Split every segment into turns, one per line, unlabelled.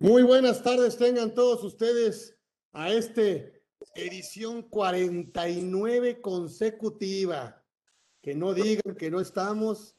Muy buenas tardes, tengan todos ustedes a este edición 49 consecutiva. Que no digan que no estamos,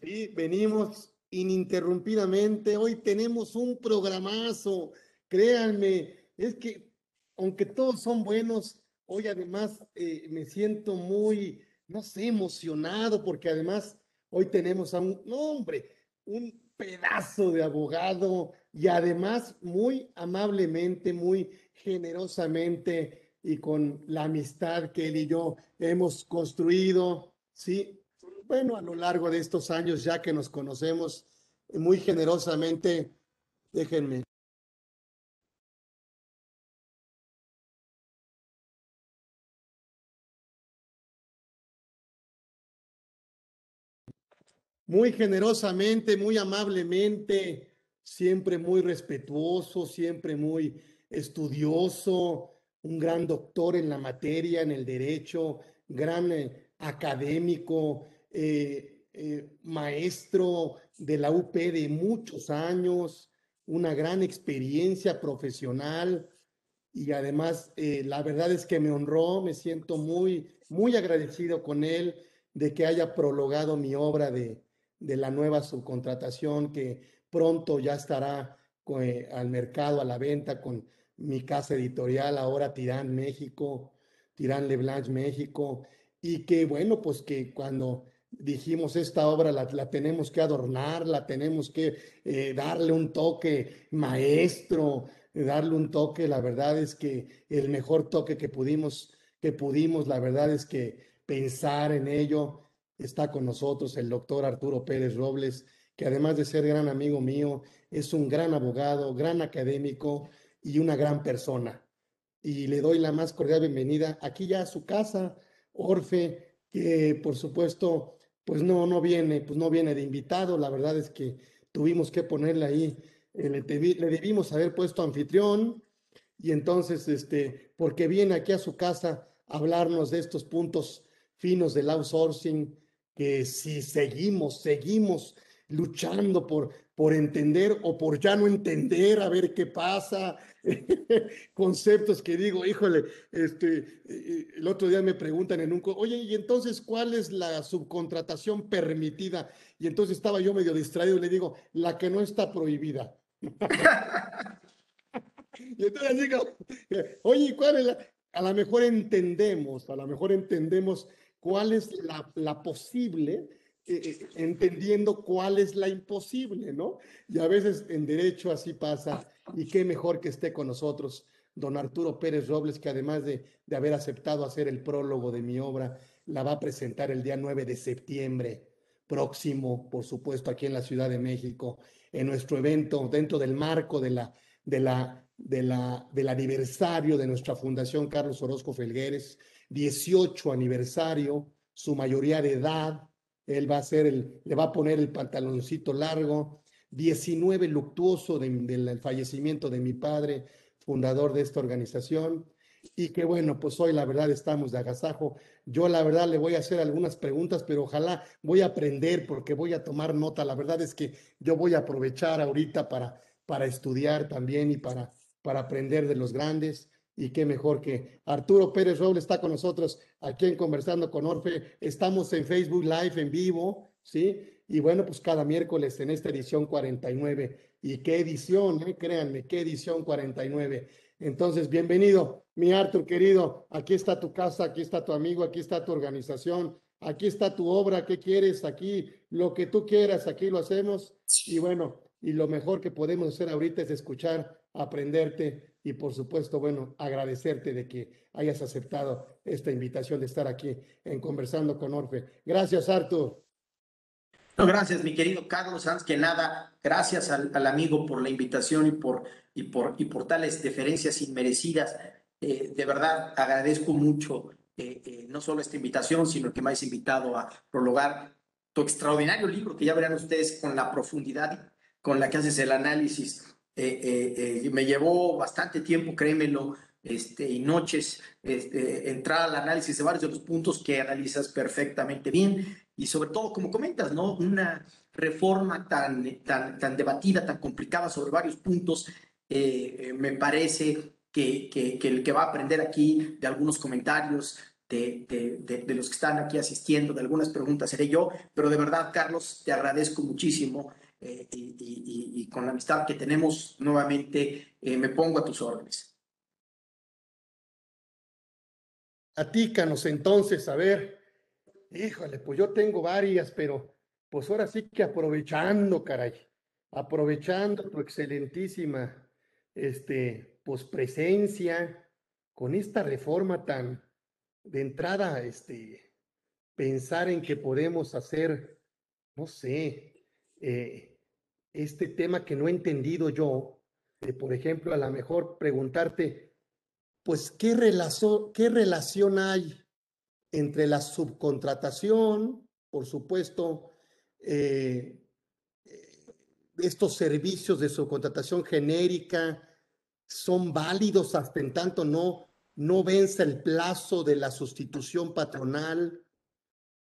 sí, venimos ininterrumpidamente. Hoy tenemos un programazo, créanme, es que aunque todos son buenos, hoy además eh, me siento muy, no sé, emocionado porque además hoy tenemos a un, hombre, un pedazo de abogado y además muy amablemente, muy generosamente y con la amistad que él y yo hemos construido, sí, bueno, a lo largo de estos años ya que nos conocemos muy generosamente, déjenme. Muy generosamente, muy amablemente, siempre muy respetuoso, siempre muy estudioso, un gran doctor en la materia, en el derecho, gran eh, académico, eh, eh, maestro de la UP de muchos años, una gran experiencia profesional y además la verdad es que me honró, me siento muy, muy agradecido con él de que haya prologado mi obra de, de la nueva subcontratación que pronto ya estará eh, al mercado, a la venta con mi casa editorial, ahora Tirán México, Tirán Leblanc México, y que bueno, pues que cuando dijimos esta obra la, la tenemos que adornar, la tenemos que eh, darle un toque maestro, darle un toque, la verdad es que el mejor toque que pudimos, que pudimos, la verdad es que pensar en ello, está con nosotros el doctor Arturo Pérez Robles, que además de ser gran amigo mío, es un gran abogado, gran académico y una gran persona. Y le doy la más cordial bienvenida aquí ya a su casa, Orfe, que por supuesto, pues no, no viene, pues no viene de invitado. La verdad es que tuvimos que ponerle ahí, eh, le, debimos haber puesto anfitrión y entonces, este, porque viene aquí a su casa a hablarnos de estos puntos finos del outsourcing, que si seguimos, seguimos luchando por, por entender o por ya no entender, a ver qué pasa, conceptos que digo, híjole, este, eh, el otro día me preguntan en un, oye, y entonces, ¿cuál es la subcontratación permitida? Y entonces estaba yo medio distraído y le digo, la que no está prohibida. y entonces digo, oye, ¿cuál es la? A lo mejor entendemos, a lo mejor entendemos cuál es la, posible, eh, eh, entendiendo cuál es la imposible, ¿no? Y a veces en derecho así pasa, y qué mejor que esté con nosotros don Arturo Pérez Robles, que además de, de haber aceptado hacer el prólogo de mi obra, la va a presentar el día 9 de septiembre próximo, por supuesto, aquí en la Ciudad de México, en nuestro evento, dentro del marco de la, de la, de la, del aniversario de nuestra Fundación Carlos Orozco Felgueres, 18 aniversario, su mayoría de edad, él va a ser el, le va a poner el pantaloncito largo, 19 luctuoso del fallecimiento de mi padre, fundador de esta organización, y que bueno, pues hoy la verdad estamos de agasajo. Yo la verdad le voy a hacer algunas preguntas, pero ojalá voy a aprender porque voy a tomar nota. La verdad es que yo voy a aprovechar ahorita para, para estudiar también y para, para aprender de los grandes y qué mejor que Arturo Pérez Robles está con nosotros aquí en Conversando con Orfe. Estamos en Facebook Live en vivo, ¿sí? Y bueno, pues cada miércoles en esta edición 49. Y qué edición, ¿eh? créanme, qué edición 49. Entonces, bienvenido, mi Artur querido. Aquí está tu casa, aquí está tu amigo, aquí está tu organización, aquí está tu obra. ¿Qué quieres? Aquí lo que tú quieras, aquí lo hacemos. Y bueno, y lo mejor que podemos hacer ahorita es escuchar, aprenderte y por supuesto, bueno, agradecerte de que hayas aceptado esta invitación de estar aquí en Conversando con Orfe. Gracias, Artur.
No, gracias, mi querido Carlos. Antes que nada, gracias al, amigo por la invitación y por, y por, y por tales deferencias inmerecidas. Eh, de verdad, agradezco mucho eh, eh, no solo esta invitación, sino que me has invitado a prologar tu extraordinario libro, que ya verán ustedes con la profundidad con la que haces el análisis eh, eh, eh, me llevó bastante tiempo, créemelo, este, y noches, este, entrar al análisis de varios de los puntos que analizas perfectamente bien y sobre todo, como comentas, ¿no? Una reforma tan, tan, tan debatida, tan complicada sobre varios puntos me parece que, que, el que va a aprender aquí de algunos comentarios de, de, los que están aquí asistiendo, de algunas preguntas seré yo, pero de verdad, Carlos, te agradezco muchísimo y, y, con la amistad que tenemos nuevamente, me pongo a tus órdenes.
Atícanos entonces, a ver, híjole, pues yo tengo varias, pero pues ahora sí que aprovechando, caray, aprovechando tu excelentísima, este, pues presencia con esta reforma tan de entrada, este, pensar en que podemos hacer, no sé, eh, este tema que no he entendido yo, por ejemplo, a lo mejor preguntarte, pues, ¿qué relación, qué relación hay entre la subcontratación, por supuesto, eh, estos servicios de subcontratación genérica son válidos hasta en tanto no, no vence el plazo de la sustitución patronal?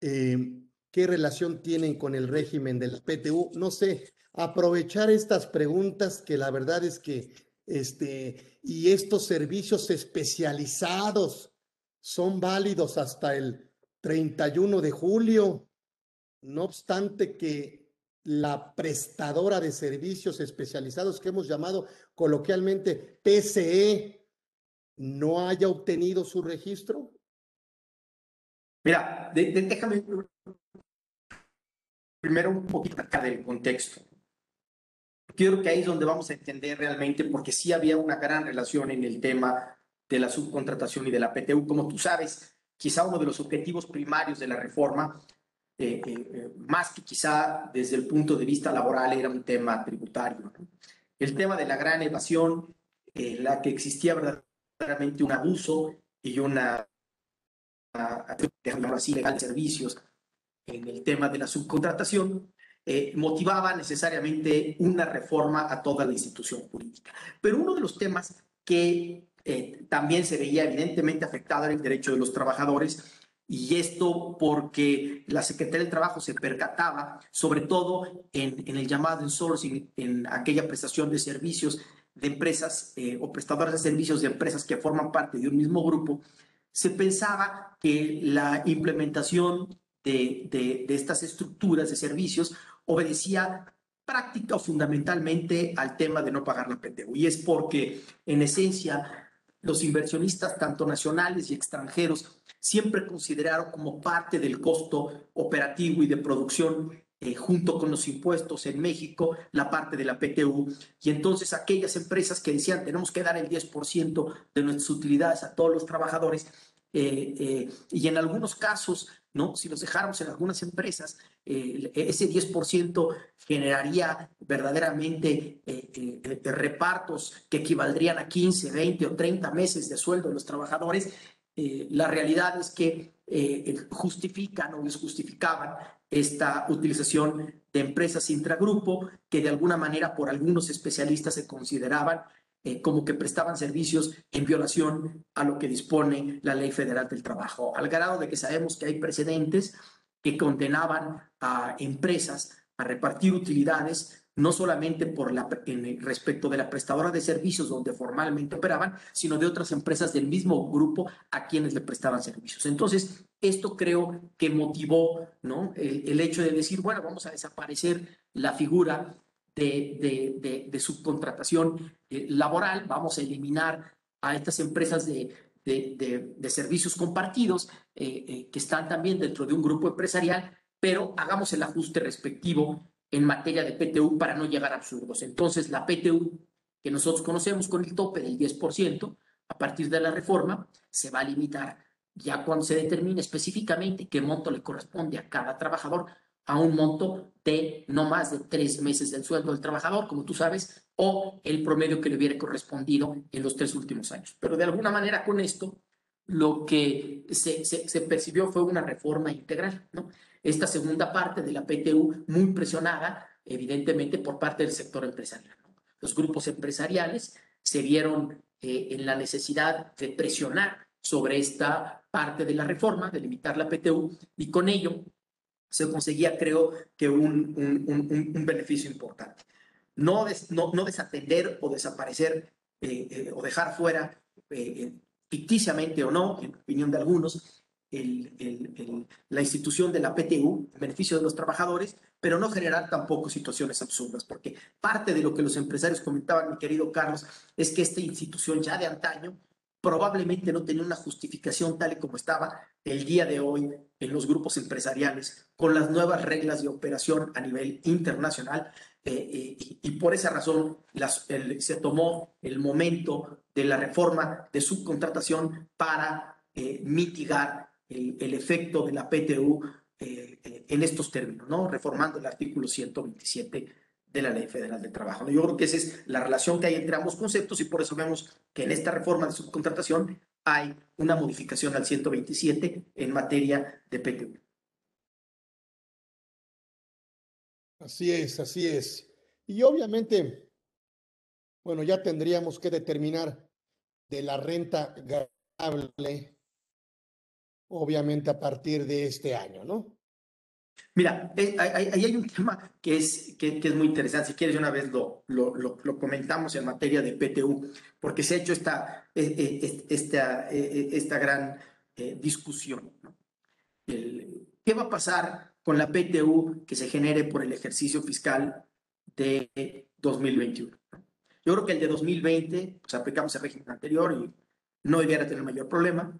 Eh, ¿Qué relación tienen con el régimen del PTU? No sé, aprovechar estas preguntas que la verdad es que este, y estos servicios especializados son válidos hasta el 31 de julio, no obstante que la prestadora de servicios especializados que hemos llamado coloquialmente PCE no haya obtenido su registro?
Mira, déjame primero un poquito acá del contexto creo que ahí es donde vamos a entender realmente, porque sí había una gran relación en el tema de la subcontratación y de la PTU. Como tú sabes, quizá uno de los objetivos primarios de la reforma, eh, eh, eh, más que quizá desde el punto de vista laboral, era un tema tributario. El tema de la gran evasión, la que existía verdaderamente un abuso y una, así, legal servicios en el tema de la subcontratación, eh, motivaba necesariamente una reforma a toda la institución jurídica. Pero uno de los temas que eh, también se veía evidentemente afectado era el derecho de los trabajadores y esto porque la Secretaría del Trabajo se percataba, sobre todo en, en el llamado insourcing, en aquella prestación de servicios de empresas eh, o prestadoras de servicios de empresas que forman parte de un mismo grupo, se pensaba que la implementación de, de, estas estructuras de servicios obedecía práctica o fundamentalmente al tema de no pagar la PTU. Y es porque, en esencia, los inversionistas, tanto nacionales y extranjeros, siempre consideraron como parte del costo operativo y de producción eh, junto con los impuestos en México, la parte de la PTU. Y entonces aquellas empresas que decían tenemos que dar el 10% de nuestras utilidades a todos los trabajadores, eh, eh, y en algunos casos ¿no? Si los dejáramos en algunas empresas, ese 10% generaría verdaderamente repartos que equivaldrían a 15, 20 o 30 meses de sueldo de los trabajadores. la realidad es que justifican o les justificaban esta utilización de empresas intragrupo que de alguna manera por algunos especialistas se consideraban eh, como que prestaban servicios en violación a lo que dispone la ley federal del trabajo, al grado de que sabemos que hay precedentes que condenaban a empresas a repartir utilidades no solamente por la, en, respecto de la prestadora de servicios donde formalmente operaban, sino de otras empresas del mismo grupo a quienes le prestaban servicios. Entonces, esto creo que motivó ¿no? el, hecho de decir, bueno, vamos a desaparecer la figura de, de, de, subcontratación eh, laboral, vamos a eliminar a estas empresas de, de servicios compartidos eh, eh, que están también dentro de un grupo empresarial, pero hagamos el ajuste respectivo en materia de PTU para no llegar a absurdos. Entonces, la PTU que nosotros conocemos con el tope del 10%, a partir de la reforma, se va a limitar ya cuando se determine específicamente qué monto le corresponde a cada trabajador, a un monto de no más de tres meses del sueldo del trabajador, como tú sabes, o el promedio que le hubiera correspondido en los tres últimos años. Pero de alguna manera con esto, lo que se, se, percibió fue una reforma integral, ¿no? Esta segunda parte de la PTU muy presionada, evidentemente, por parte del sector empresarial. Los grupos empresariales se vieron eh, en la necesidad de presionar sobre esta parte de la reforma, de limitar la PTU, y con ello se conseguía, creo que, un, un, beneficio importante. no, no, desatender o desaparecer eh, eh, o dejar fuera, ficticiamente o no, en opinión de algunos, la institución de la PTU en beneficio de los trabajadores, pero no generar tampoco situaciones absurdas, porque parte de lo que los empresarios comentaban, mi querido Carlos, es que esta institución ya de antaño probablemente no tenía una justificación tal y como estaba el día de hoy en los grupos empresariales, con las nuevas reglas de operación a nivel internacional. Eh, eh, y, por esa razón se tomó el momento de la reforma de subcontratación para eh, mitigar el, efecto de la PTU en estos términos, ¿no? reformando el artículo 127 de la Ley Federal de Trabajo. Yo creo que esa es la relación que hay entre ambos conceptos y por eso vemos que en esta reforma de subcontratación hay una modificación al 127 en materia de PTU.
Así es, así es. Y obviamente, bueno, ya tendríamos que determinar de la renta variable, obviamente a partir de este año, ¿no?
Mira, eh, ahí hay, un tema que es, que, es muy interesante. Si quieres, una vez lo, lo, comentamos en materia de PTU, porque se ha hecho esta, eh, eh, esta, esta gran discusión. ¿Qué va a pasar con la PTU que se genere por el ejercicio fiscal de 2021? Yo creo que el de 2020, pues aplicamos el régimen anterior y no debiera tener mayor problema,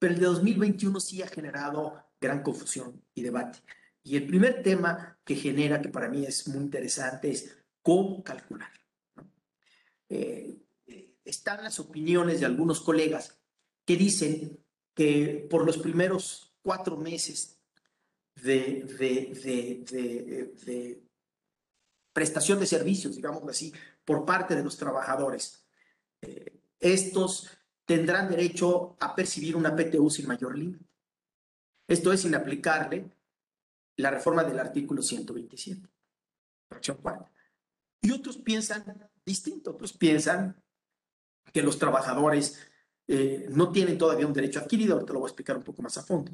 pero el de 2021 sí ha generado gran confusión y debate. Y el primer tema que genera, que para mí es muy interesante, es cómo calcular. Eh, están las opiniones de algunos colegas que dicen que por los primeros cuatro meses de, de, prestación de servicios, digamos así, por parte de los trabajadores, eh, estos tendrán derecho a percibir una PTU sin mayor límite. Esto es sin aplicarle la reforma del artículo 127, fracción cuarta. Y otros piensan distinto, otros piensan que los trabajadores eh, no tienen todavía un derecho adquirido, ahorita lo voy a explicar un poco más a fondo.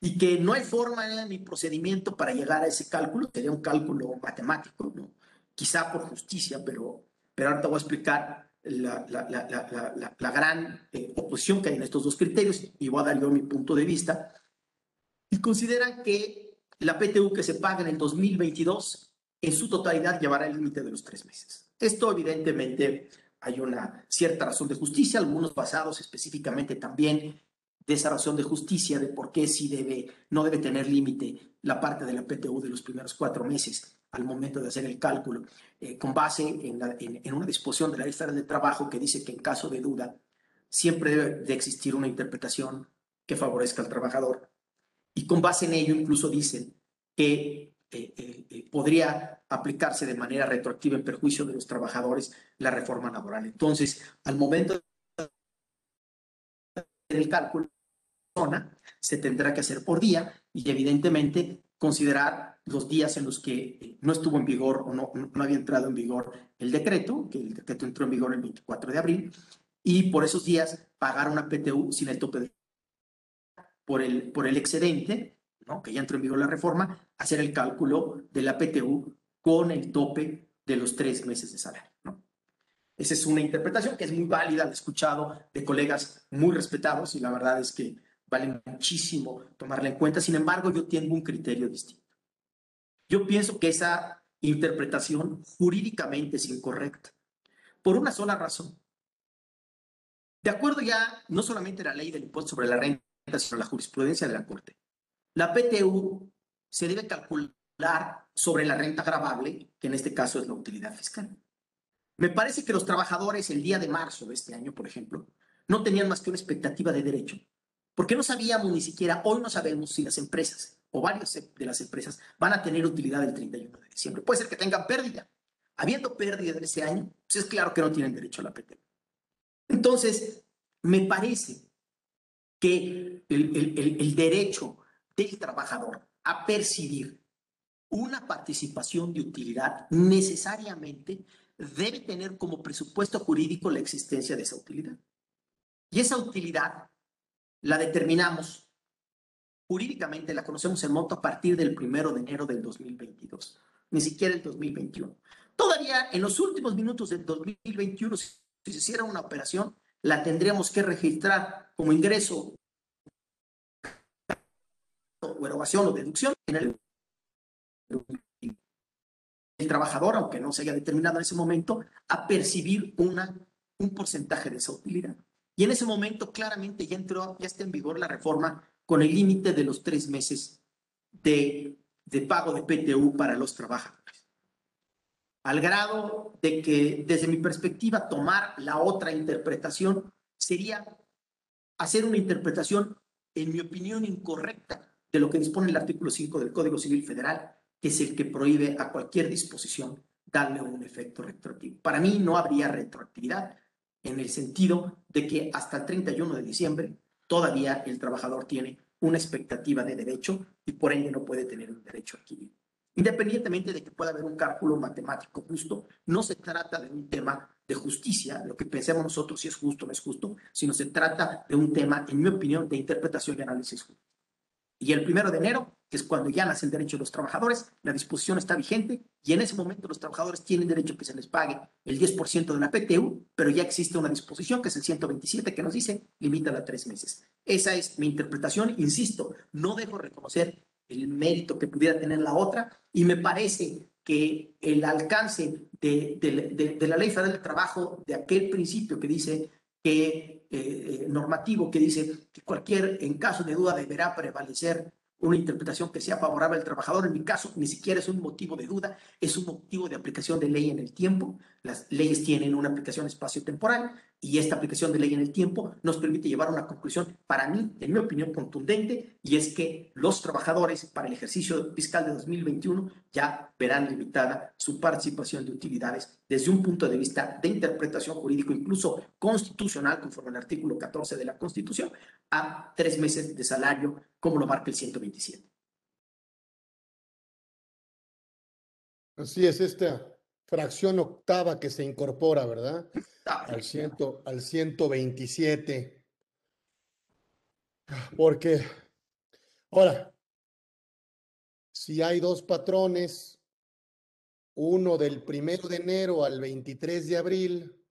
Y que no hay forma ni procedimiento para llegar a ese cálculo, sería un cálculo matemático, ¿no? quizá por justicia, pero, pero ahorita voy a explicar la, gran eh, oposición que hay en estos dos criterios y voy a dar yo mi punto de vista y consideran que la PTU que se paga en el 2022 en su totalidad llevará el límite de los tres meses. Esto evidentemente hay una cierta razón de justicia, algunos basados específicamente también de esa razón de justicia de por qué si debe, no debe tener límite la parte de la PTU de los primeros cuatro meses al momento de hacer el cálculo, eh, con base en, una disposición de la lista de trabajo que dice que en caso de duda siempre debe de existir una interpretación que favorezca al trabajador y con base en ello incluso dicen que eh, eh, podría aplicarse de manera retroactiva en perjuicio de los trabajadores la reforma laboral. Entonces, al momento del cálculo, se tendrá que hacer por día y evidentemente considerar los días en los que no estuvo en vigor o no, no había entrado en vigor el decreto, que el decreto entró en vigor el 24 de abril, y por esos días pagar una PTU sin el tope de por el, por el excedente, ¿no? que ya entró en vigor la reforma, hacer el cálculo de la PTU con el tope de los tres meses de salario. Esa es una interpretación que es muy válida, la he escuchado de colegas muy respetados y la verdad es que vale muchísimo tomarla en cuenta. Sin embargo, yo tengo un criterio distinto. Yo pienso que esa interpretación jurídicamente es incorrecta, por una sola razón. De acuerdo ya no solamente a la ley del impuesto sobre la renta, sino la jurisprudencia de la Corte. La PTU se debe calcular sobre la renta grabable, que en este caso es la utilidad fiscal. Me parece que los trabajadores el día de marzo de este año, por ejemplo, no tenían más que una expectativa de derecho, porque no sabíamos ni siquiera, hoy no sabemos si las empresas o varias de las empresas van a tener utilidad el 31 de diciembre. Puede ser que tengan pérdida. Habiendo pérdida de ese año, pues es claro que no tienen derecho a la PTU. Entonces, me parece que el, derecho del trabajador a percibir una participación de utilidad necesariamente debe tener como presupuesto jurídico la existencia de esa utilidad. Y esa utilidad la determinamos jurídicamente, la conocemos en monto a partir del primero de enero del 2022. ni siquiera el 2021. Todavía en los últimos minutos del 2021, si se hiciera una operación, la tendríamos que registrar como ingreso o erogación o deducción en el, el trabajador, aunque no se haya determinado en ese momento, a percibir una, un porcentaje de esa utilidad. Y en ese momento claramente ya entró, ya está en vigor la reforma con el límite de los tres meses de, de pago de PTU para los trabajadores. Al grado de que, desde mi perspectiva, tomar la otra interpretación sería hacer una interpretación, en mi opinión, incorrecta de lo que dispone el artículo 5 del Código Civil Federal, que es el que prohíbe a cualquier disposición darle un efecto retroactivo. Para mí no habría retroactividad en el sentido de que hasta el 31 de diciembre todavía el trabajador tiene una expectativa de derecho y por ende no puede tener un derecho adquirido. Independientemente de que pueda haber un cálculo matemático justo, no se trata de un tema de justicia, lo que pensemos nosotros si es justo o no es justo, sino se trata de un tema, en mi opinión, de interpretación y análisis justo. Y el primero de enero, que es cuando ya nace el derecho de los trabajadores, la disposición está vigente y en ese momento los trabajadores tienen derecho a que se les pague el 10% de la PTU, pero ya existe una disposición que es el 127 que nos dice limita a tres meses. Esa es mi interpretación, insisto, no dejo reconocer el mérito que pudiera tener la otra y me parece que el alcance de, de, de la ley federal del trabajo, de aquel principio que dice que eh, eh, normativo que dice que cualquier, en caso de duda, deberá prevalecer una interpretación que sea favorable al trabajador. En mi caso, ni siquiera es un motivo de duda, es un motivo de aplicación de ley en el tiempo. Las leyes tienen una aplicación espacio-temporal y esta aplicación de ley en el tiempo nos permite llevar a una conclusión, para mí, en mi opinión, contundente, y es que los trabajadores para el ejercicio fiscal de 2021 ya verán limitada su participación de utilidades desde un punto de vista de interpretación jurídico, incluso constitucional, conforme al artículo 14 de la Constitución, a tres meses de salario, como lo marca el 127.
Así es, esta fracción octava que se incorpora, ¿verdad? Al, ciento, al 127. Porque, ahora, si hay dos patrones, uno del primero de enero al 23 de abril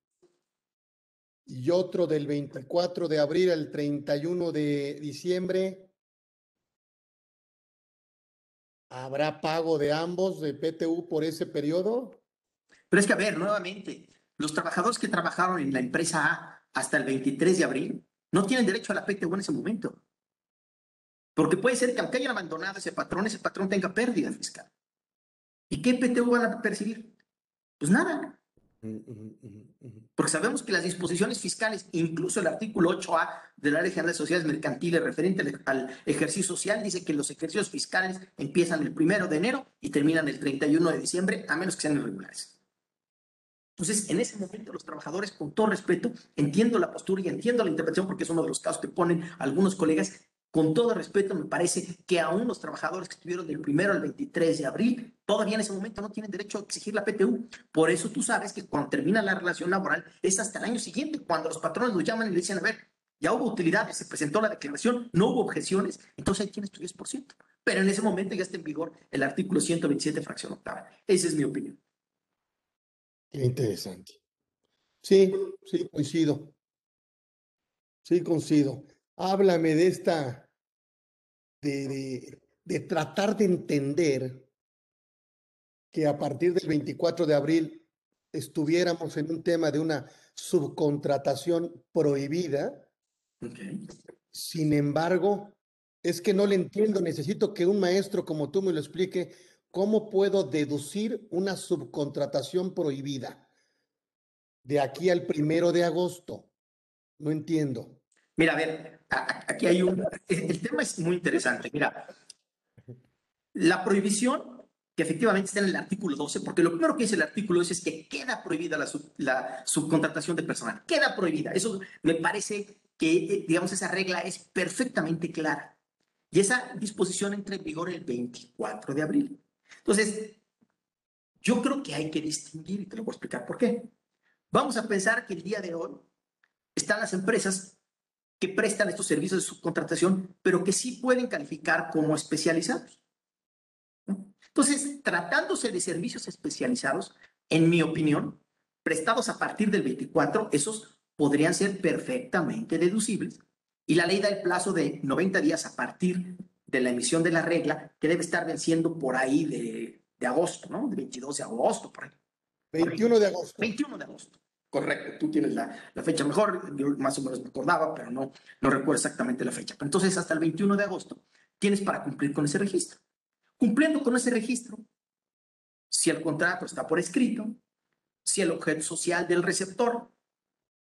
y otro del 24 de abril al 31 de diciembre, ¿habrá pago de ambos de PTU por ese periodo?
Pero es que, a ver, nuevamente, los trabajadores que trabajaron en la empresa A hasta el 23 de abril no tienen derecho a la PTU en ese momento. Porque puede ser que aunque hayan abandonado ese patrón, ese patrón tenga pérdida fiscal. ¿Y qué PTU van a percibir? Pues nada. Porque sabemos que las disposiciones fiscales, incluso el artículo 8A de la Ley General de Sociedades Mercantiles referente al ejercicio social, dice que los ejercicios fiscales empiezan el primero de enero y terminan el 31 de diciembre, a menos que sean irregulares. Entonces, en ese momento los trabajadores, con todo respeto, entiendo la postura y entiendo la interpretación porque es uno de los casos que ponen algunos colegas, con todo respeto, me parece que aún los trabajadores que estuvieron del primero al 23 de abril, todavía en ese momento no tienen derecho a exigir la PTU. Por eso tú sabes que cuando termina la relación laboral es hasta el año siguiente, cuando los patrones nos llaman y le dicen, a ver, ya hubo utilidades, se presentó la declaración, no hubo objeciones, entonces ahí tienes tu 10%. Pero en ese momento ya está en vigor el artículo 127, fracción octava. Esa es mi opinión.
Interesante. Sí, sí, coincido. Sí, coincido. Háblame de esta, de, de, tratar de entender que a partir del 24 de abril estuviéramos en un tema de una subcontratación prohibida. Sin embargo, es que no le entiendo, necesito que un maestro como tú me lo explique ¿Cómo puedo deducir una subcontratación prohibida de aquí al primero de agosto? No entiendo.
Mira, a ver, aquí hay un... El tema es muy interesante. Mira, la prohibición que efectivamente está en el artículo 12, porque lo primero que dice el artículo 12 es que queda prohibida la, la subcontratación de personal. Queda prohibida. Eso me parece que, eh, digamos, esa regla es perfectamente clara. Y esa disposición entra en vigor el 24 de abril. Entonces, yo creo que hay que distinguir y te lo voy a explicar por qué. Vamos a pensar que el día de hoy están las empresas que prestan estos servicios de subcontratación, pero que sí pueden calificar como especializados. Entonces, tratándose de servicios especializados, en mi opinión, prestados a partir del 24, esos podrían ser perfectamente deducibles. Y la ley da el plazo de 90 días a partir de la emisión de la regla, que debe estar venciendo por ahí de, de agosto, ¿no? De 22 de agosto, por ahí.
21 de agosto.
21 de agosto. Correcto, tú tienes la, la, fecha mejor, yo más o menos me acordaba, pero no, no recuerdo exactamente la fecha. Entonces, hasta el 21 de agosto tienes para cumplir con ese registro. Cumpliendo con ese registro, si el contrato está por escrito, si el objeto social del receptor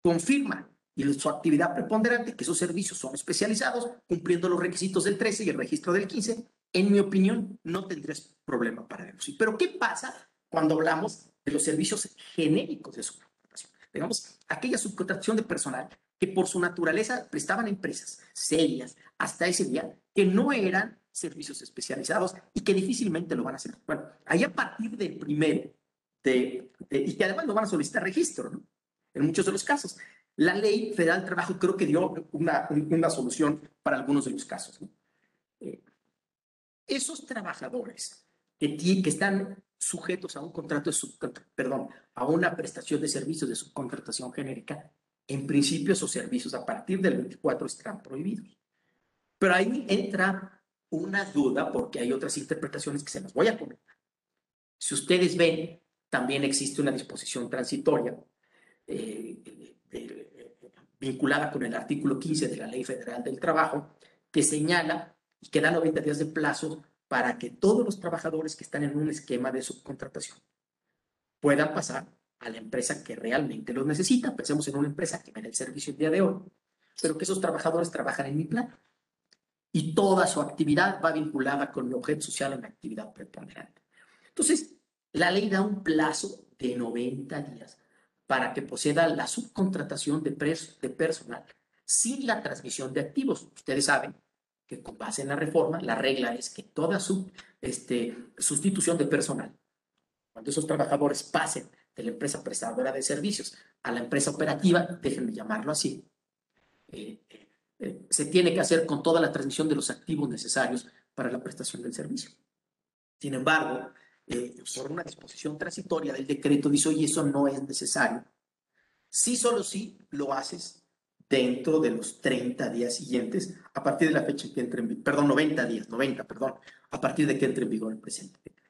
confirma y su actividad preponderante, que esos servicios son especializados, cumpliendo los requisitos del 13 y el registro del 15, en mi opinión, no tendrías problema para deducir. Pero, ¿qué pasa cuando hablamos de los servicios genéricos de subcontratación? Digamos, aquella subcontratación de personal que por su naturaleza prestaban empresas serias hasta ese día, que no eran servicios especializados y que difícilmente lo van a hacer. Bueno, ahí a partir del primero, de, y que además no van a solicitar registro, ¿no? En muchos de los casos. La ley federal del trabajo creo que dio una, una solución para algunos de los casos. ¿no? Eh, esos trabajadores que, que están sujetos a un contrato de perdón, a una prestación de servicios de subcontratación genérica, en principio esos servicios a partir del 24 están prohibidos. Pero ahí entra una duda porque hay otras interpretaciones que se las voy a comentar. Si ustedes ven, también existe una disposición transitoria eh, vinculada con el artículo 15 de la Ley Federal del Trabajo que señala y que da 90 días de plazo para que todos los trabajadores que están en un esquema de subcontratación puedan pasar a la empresa que realmente los necesita. Pensemos en una empresa que me da el servicio el día de hoy, pero que esos trabajadores trabajan en mi plan y toda su actividad va vinculada con el objeto social en la actividad preponderante. Entonces, la ley da un plazo de 90 días para que proceda la subcontratación de, de personal sin la transmisión de activos. Ustedes saben que con base en la reforma, la regla es que toda su, este, sustitución de personal, cuando esos trabajadores pasen de la empresa prestadora de servicios a la empresa operativa, déjenme llamarlo así, eh, eh, se tiene que hacer con toda la transmisión de los activos necesarios para la prestación del servicio. Sin embargo, eh, por una disposición transitoria del decreto, dice, oye, eso no es necesario. Sí, solo sí lo haces dentro de los 30 días siguientes, a partir de la fecha en que entre en vigor, perdón, 90 días, 90, perdón, a partir de que entre en vigor el presente decreto.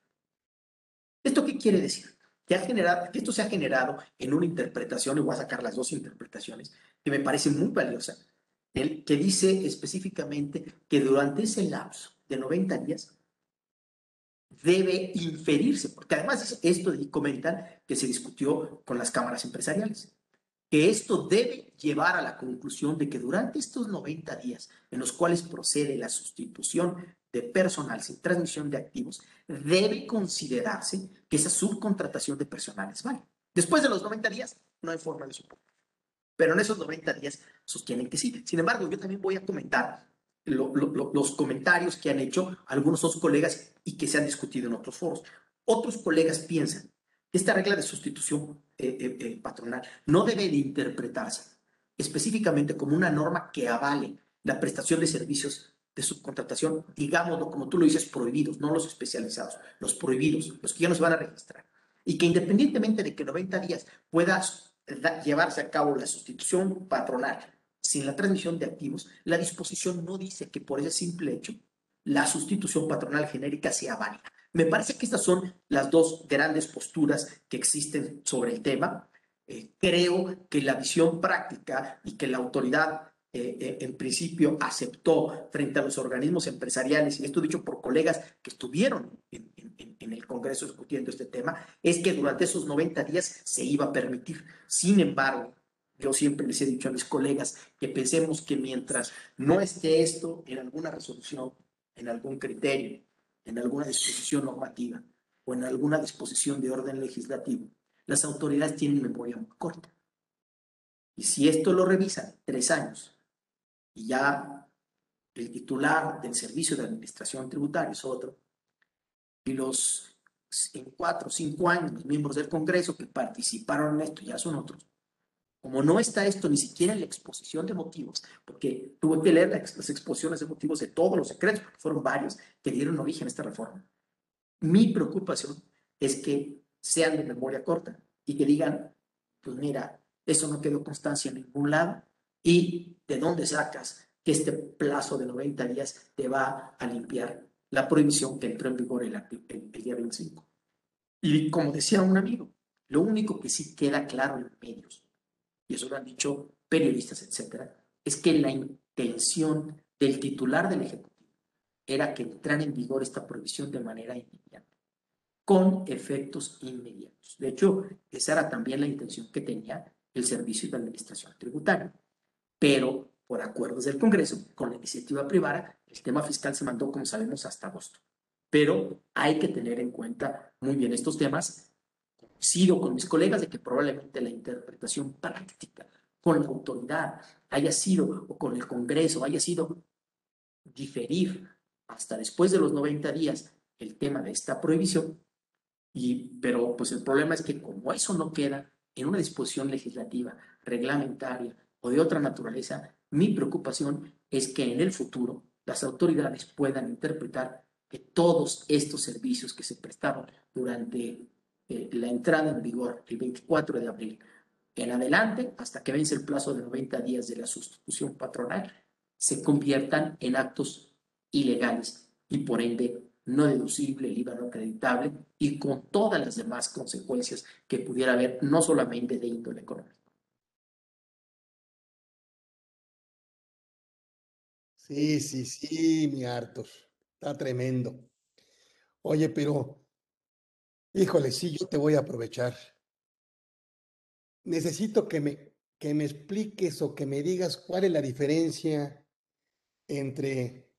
¿Esto qué quiere decir? Que, ha generado, que esto se ha generado en una interpretación, y voy a sacar las dos interpretaciones, que me parece muy valiosa, el que dice específicamente que durante ese lapso de 90 días debe inferirse, porque además esto comentan que se discutió con las cámaras empresariales, que esto debe llevar a la conclusión de que durante estos 90 días en los cuales procede la sustitución de personal sin transmisión de activos, debe considerarse que esa subcontratación de personal es válida. Después de los 90 días, no hay forma de suponer pero en esos 90 días sostienen que sí. Sin embargo, yo también voy a comentar los comentarios que han hecho algunos otros colegas y que se han discutido en otros foros. Otros colegas piensan que esta regla de sustitución eh, eh, eh, patronal no debe de interpretarse específicamente como una norma que avale la prestación de servicios de subcontratación, digámoslo como tú lo dices, prohibidos, no los especializados, los prohibidos, los que ya no se van a registrar. Y que independientemente de que 90 días puedas llevarse a cabo la sustitución patronal sin la transmisión de activos, la disposición no dice que por ese simple hecho la sustitución patronal genérica sea válida. Me parece que estas son las dos grandes posturas que existen sobre el tema. Eh, creo que la visión práctica y que la autoridad eh, eh, en principio aceptó frente a los organismos empresariales, y esto dicho por colegas que estuvieron en, en el Congreso discutiendo este tema, es que durante esos 90 días se iba a permitir. Sin embargo, yo siempre les he dicho a mis colegas que pensemos que mientras no esté esto en alguna resolución, en algún criterio, en alguna disposición normativa o en alguna disposición de orden legislativo, las autoridades tienen memoria muy corta. Y si esto lo revisan tres años y ya el titular del servicio de administración tributaria es otro, y los en cuatro o cinco años los miembros del Congreso que participaron en esto ya son otros. Como no está esto ni siquiera en la exposición de motivos, porque tuve que leer las exposiciones de motivos de todos los secretos, porque fueron varios que dieron origen a esta reforma. Mi preocupación es que sean de memoria corta y que digan, pues mira, eso no quedó constancia en ningún lado y de dónde sacas que este plazo de 90 días te va a limpiar la prohibición que entró en vigor el, el, el día 25. Y como decía un amigo, lo único que sí queda claro en medios, y eso lo han dicho periodistas, etcétera, es que la intención del titular del Ejecutivo era que entrara en vigor esta prohibición de manera inmediata, con efectos inmediatos. De hecho, esa era también la intención que tenía el Servicio de Administración Tributaria. Pero por acuerdos del Congreso, con la iniciativa privada, el tema fiscal se mandó, como sabemos, hasta agosto. Pero hay que tener en cuenta muy bien estos temas. Coincido con mis colegas de que probablemente la interpretación práctica con la autoridad haya sido, o con el Congreso, haya sido diferir hasta después de los 90 días el tema de esta prohibición. Y, pero pues el problema es que como eso no queda en una disposición legislativa, reglamentaria o de otra naturaleza, mi preocupación es que en el futuro las autoridades puedan interpretar que todos estos servicios que se prestaron durante eh, la entrada en vigor el 24 de abril en adelante, hasta que vence el plazo de 90 días de la sustitución patronal, se conviertan en actos ilegales y por ende no deducible, el IVA no acreditable y con todas las demás consecuencias que pudiera haber, no solamente de índole económico.
Sí, sí, sí, mi Arthur. Está tremendo. Oye, pero, híjole, sí, yo te voy a aprovechar. Necesito que me, que me expliques o que me digas cuál es la diferencia entre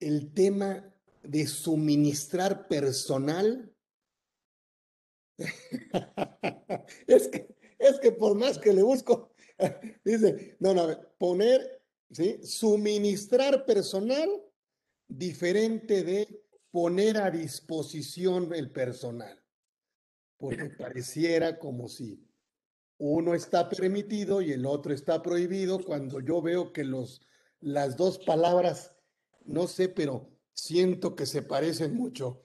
el tema de suministrar personal. es, que, es que por más que le busco, dice, no, no, poner, ¿sí? Suministrar personal diferente de poner a disposición el personal. Porque pareciera como si uno está permitido y el otro está prohibido cuando yo veo que los, las dos palabras no sé, pero siento que se parecen mucho.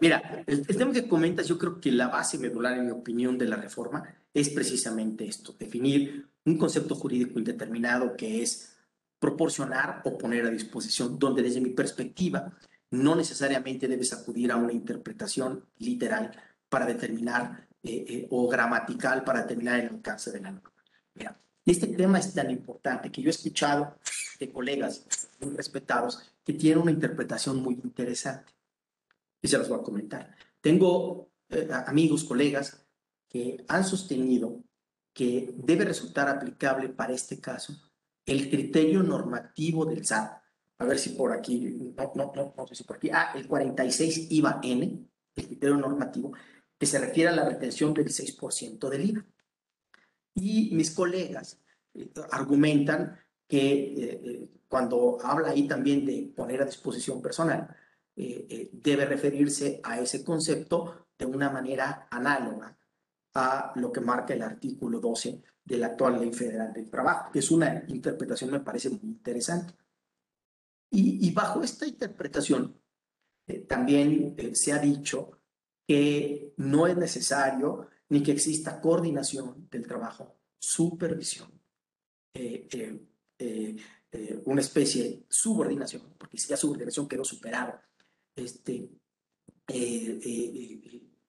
Mira, el, tema que comentas, yo creo que la base medular, en mi opinión, de la reforma es precisamente esto, definir un concepto jurídico indeterminado que es proporcionar o poner a disposición, donde desde mi perspectiva no necesariamente debes acudir a una interpretación literal para determinar eh, eh, o gramatical para determinar el alcance de la norma. Mira, este tema es tan importante que yo he escuchado de colegas muy respetados que tienen una interpretación muy interesante. Y se las voy a comentar. Tengo eh, amigos, colegas, que han sostenido que debe resultar aplicable para este caso el criterio normativo del SAT. A ver si por aquí, no, no, no, no sé si por aquí, ah, el 46 IVA N, el criterio normativo, que se refiere a la retención del 6% del IVA. Y mis colegas eh, argumentan que eh, eh, cuando habla ahí también de poner a disposición personal, debe referirse a ese concepto de una manera análoga a lo que marca el artículo 12 de la actual Ley Federal del Trabajo, que es una interpretación, me parece muy interesante. Y, bajo esta interpretación, también se ha dicho que no es necesario ni que exista coordinación del trabajo, supervisión eh, eh, eh, una especie de subordinación, porque si la subordinación quedó superado, este,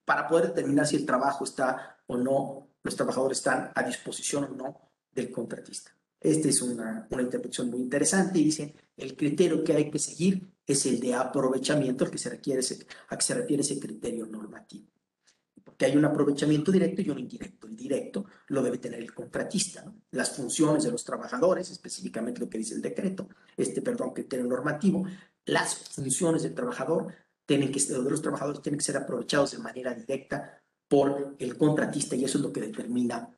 para poder determinar si el trabajo está o no, los trabajadores están a disposición o no del contratista. Esta es una, una interpretación muy interesante y dice, el criterio que hay que seguir es el de aprovechamiento al que se, requiere a que se refiere ese criterio normativo que hay un aprovechamiento directo y un indirecto. El directo lo debe tener el contratista, las funciones de los trabajadores, específicamente lo que dice el decreto, este, perdón, criterio normativo, las funciones del trabajador tienen que, de los trabajadores tienen que ser aprovechados de manera directa por el contratista y eso es lo que determina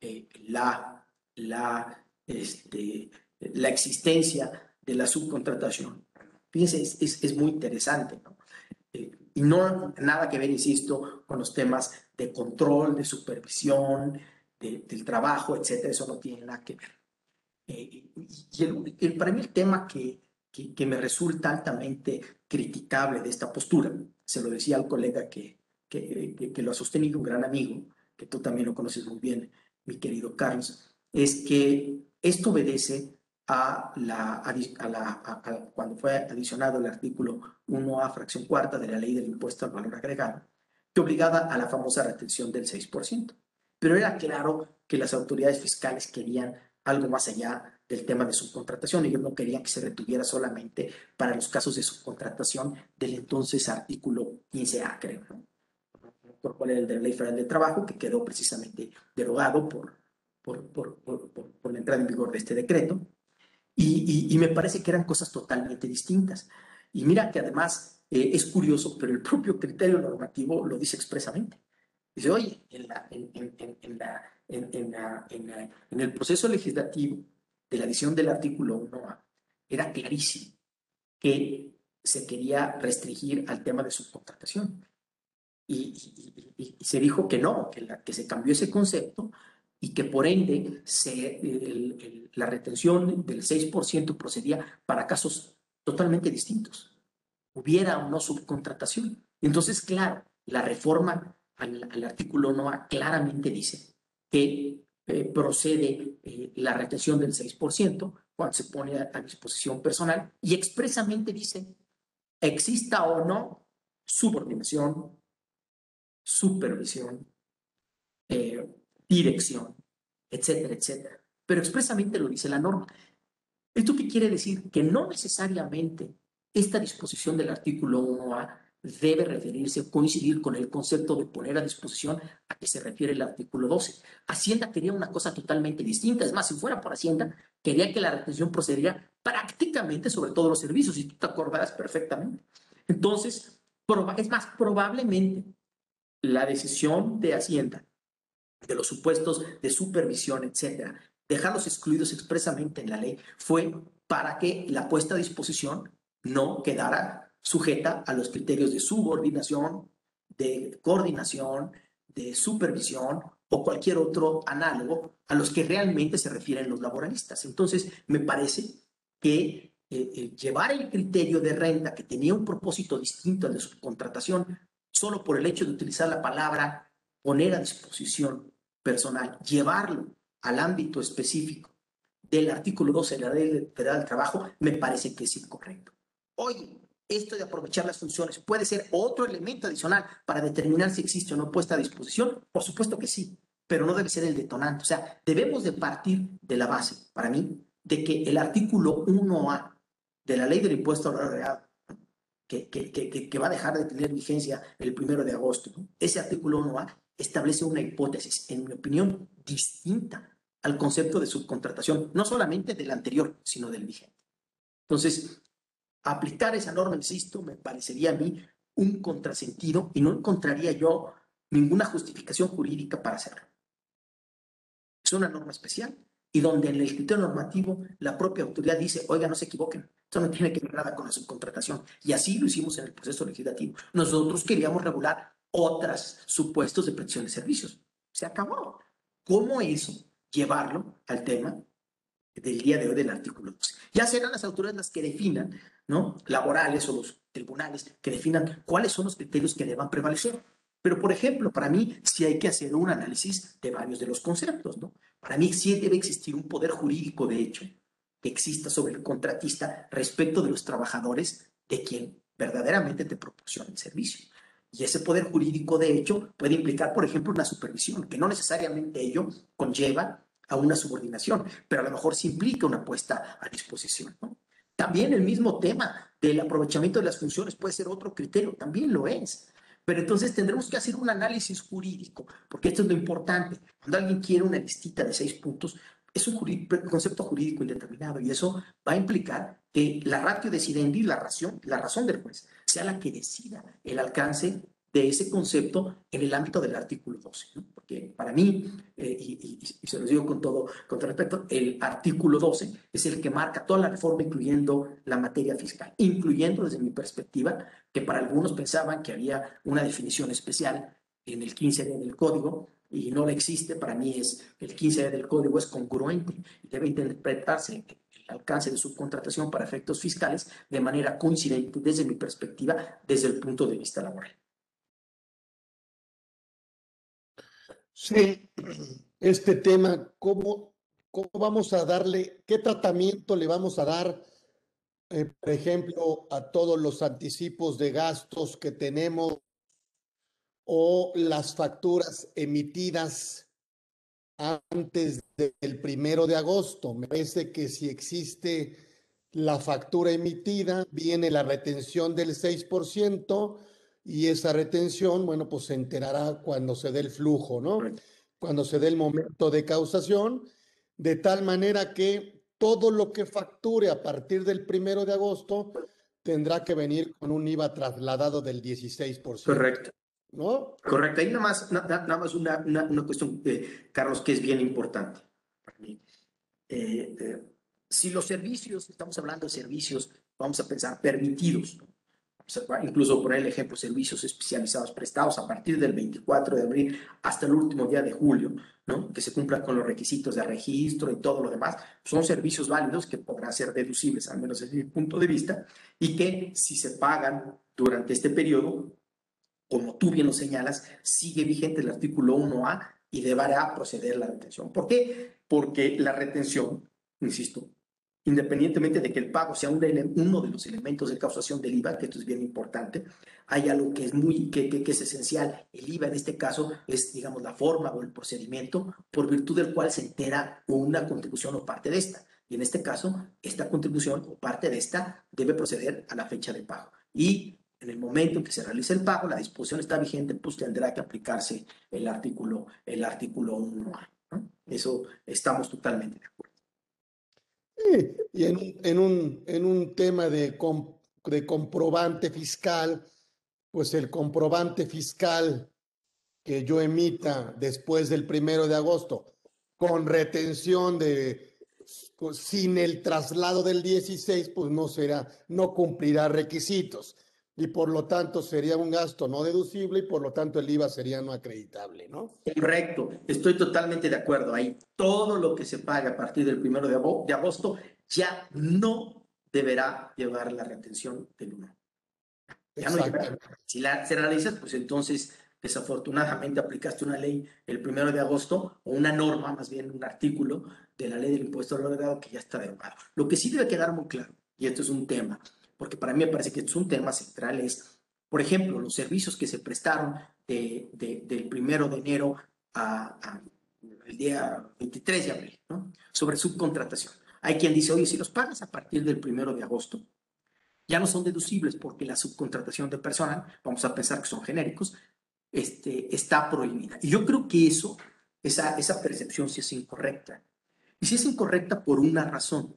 eh, la, la, este, la existencia de la subcontratación. Fíjense, es, es, es muy interesante, ¿no? y no nada que ver, insisto, con los temas de control, de supervisión, del trabajo, etcétera, eso no tiene nada que ver. Eh, y el, para mí el tema que, que, me resulta altamente criticable de esta postura, se lo decía al colega que, que, que, lo ha sostenido, un gran amigo, que tú también lo conoces muy bien, mi querido Carlos, es que esto obedece a la, a la cuando fue adicionado el artículo 1A, fracción cuarta de la ley del impuesto al valor agregado, que obligaba a la famosa retención del 6%. Pero era claro que las autoridades fiscales querían algo más allá del tema de subcontratación. Ellos no querían que se retuviera solamente para los casos de subcontratación del entonces artículo 15A, creo, por cuál era el de la Ley Federal de Trabajo, que quedó precisamente derogado por, por, por, por la entrada en vigor de este decreto. Y, y, me parece que eran cosas totalmente distintas. Y mira que además eh, es curioso, pero el propio criterio normativo lo dice expresamente. Dice, oye, en, la, en, en, en la, en, el proceso legislativo de la edición del artículo 1A, era clarísimo que se quería restringir al tema de subcontratación. Y, y, y, se dijo que no, que, la, que se cambió ese concepto y que por ende la retención del 6% procedía para casos totalmente distintos. Hubiera o no subcontratación. Entonces, claro, la reforma al, al artículo 1A claramente dice que eh, procede eh, la retención del 6% cuando se pone a, disposición personal y expresamente dice, exista o no subordinación, supervisión, eh, dirección, etcétera, etcétera. Pero expresamente lo dice la norma. ¿Esto qué quiere decir? Que no necesariamente esta disposición del artículo 1A debe referirse o coincidir con el concepto de poner a disposición a que se refiere el artículo 12. Hacienda quería una cosa totalmente distinta. Es más, si fuera por Hacienda, quería que la retención procediera prácticamente sobre todos los servicios, y tú te acordarás perfectamente. Entonces, es más, probablemente la decisión de Hacienda de los supuestos de supervisión, etcétera, dejarlos excluidos expresamente en la ley, fue para que la puesta a disposición no quedara sujeta a los criterios de subordinación, de coordinación, de supervisión o cualquier otro análogo a los que realmente se refieren los laboralistas. Entonces, me parece que eh, eh, llevar el criterio de renta que tenía un propósito distinto al de subcontratación, solo por el hecho de utilizar la palabra poner a disposición personal, llevarlo al ámbito específico del artículo 12 de la Ley Federal del Trabajo, me parece que es incorrecto. Hoy, esto de aprovechar las funciones puede ser otro elemento adicional para determinar si existe o no puesta a disposición? Por supuesto que sí, pero no debe ser el detonante. O sea, debemos de partir de la base, para mí, de que el artículo 1A de la ley del impuesto al real, que, que, que, va a dejar de tener vigencia el primero de agosto, ese artículo 1A establece una hipótesis, en mi opinión, distinta al concepto de subcontratación, no solamente del anterior, sino del vigente. Entonces, aplicar esa norma, insisto, me parecería a mí un contrasentido y no encontraría yo ninguna justificación jurídica para hacerlo. Es una norma especial y donde en el criterio normativo la propia autoridad dice, oiga, no se equivoquen, esto no tiene que ver nada con la subcontratación. Y así lo hicimos en el proceso legislativo. Nosotros queríamos regular otros supuestos de prestación de servicios. Se acabó. ¿Cómo eso llevarlo al tema del día de hoy del artículo 12? Ya serán las autoridades las que definan ¿no? laborales o los tribunales que definan cuáles son los criterios que deban prevalecer. Pero, por ejemplo, para mí sí hay que hacer un análisis de varios de los conceptos. ¿no? Para mí sí debe existir un poder jurídico, de hecho, que exista sobre el contratista respecto de los trabajadores de quien verdaderamente te proporciona el servicio. Y ese poder jurídico, de hecho, puede implicar, por ejemplo, una supervisión, que no necesariamente ello conlleva a una subordinación, pero a lo mejor sí implica una puesta a disposición. También el mismo tema del aprovechamiento de las funciones puede ser otro criterio, también lo es. Pero entonces tendremos que hacer un análisis jurídico, porque esto es lo importante. Cuando alguien quiere una listita de seis puntos, es un concepto jurídico indeterminado y eso va a implicar que la ratio decidendi, la razón, la razón del juez, sea la que decida el alcance de ese concepto en el ámbito del artículo 12. Porque para mí, eh, y, se lo digo con todo, con todo respeto, el artículo 12 es el que marca toda la reforma, incluyendo la materia fiscal, incluyendo desde mi perspectiva, que para algunos pensaban que había una definición especial en el 15 del código, y no la existe, para mí es el 15 del código es congruente, debe interpretarse alcance de subcontratación para efectos fiscales de manera coincidente desde mi perspectiva, desde el punto de vista laboral.
Sí, este tema, ¿cómo, cómo vamos a darle, qué tratamiento le vamos a dar, eh, por ejemplo, a todos los anticipos de gastos que tenemos o las facturas emitidas antes del primero de agosto? Me parece que si existe la factura emitida, viene la retención del 6% y esa retención, bueno, pues se enterará cuando se dé el flujo, ¿no? Cuando se dé el momento de causación, de tal manera que todo lo que facture a partir del primero de agosto tendrá que venir con un IVA trasladado del 16%.
Correcto.
¿No?
Correcto. Ahí nada más, nada más una, una, cuestión, eh, Carlos, que es bien importante. Eh, eh, si los servicios, estamos hablando de servicios, vamos a pensar permitidos, incluso poner el ejemplo, servicios especializados prestados a partir del 24 de abril hasta el último día de julio, ¿no? que se cumplan con los requisitos de registro y todo lo demás, son servicios válidos que podrán ser deducibles, al menos desde mi punto de vista, y que si se pagan durante este periodo, como tú bien lo señalas, sigue vigente el artículo 1A y deberá proceder la retención. ¿Por qué? Porque la retención, insisto, independientemente de que el pago sea uno de los elementos de causación del IVA, que esto es bien importante, hay algo que es muy, que, que, es esencial. El IVA en este caso es, digamos, la forma o el procedimiento por virtud del cual se entera una contribución o parte de esta. Y en este caso, esta contribución o parte de esta debe proceder a la fecha de pago. Y en el momento en que se realice el pago, la disposición está vigente, pues tendrá que aplicarse el artículo, el artículo 1A. Eso estamos totalmente de acuerdo
y en en un, en un tema de, de comprobante fiscal, pues el comprobante fiscal que yo emita después del primero de agosto, con retención de, sin el traslado del 16, pues no será, no cumplirá requisitos y por lo tanto sería un gasto no deducible y por lo tanto el IVA sería no acreditable, ¿no?
Correcto, estoy totalmente de acuerdo. Ahí todo lo que se paga a partir del primero de agosto ya no deberá llevar la retención del 1. Ya no Si la, se realizas, pues entonces desafortunadamente aplicaste una ley el primero de agosto o una norma, más bien un artículo de la ley del impuesto al agregado que ya está derogado. Lo que sí debe quedar muy claro, y esto es un tema, porque para mí me parece que es un tema central, es, por ejemplo, los servicios que se prestaron de, del primero de enero a, el día 23 de abril, ¿no? sobre subcontratación. Hay quien dice, oye, si los pagas a partir del primero de agosto, ya no son deducibles porque la subcontratación de personal, vamos a pensar que son genéricos, este, está prohibida. Y yo creo que eso, esa, esa percepción sí es incorrecta. Y sí es incorrecta por una razón.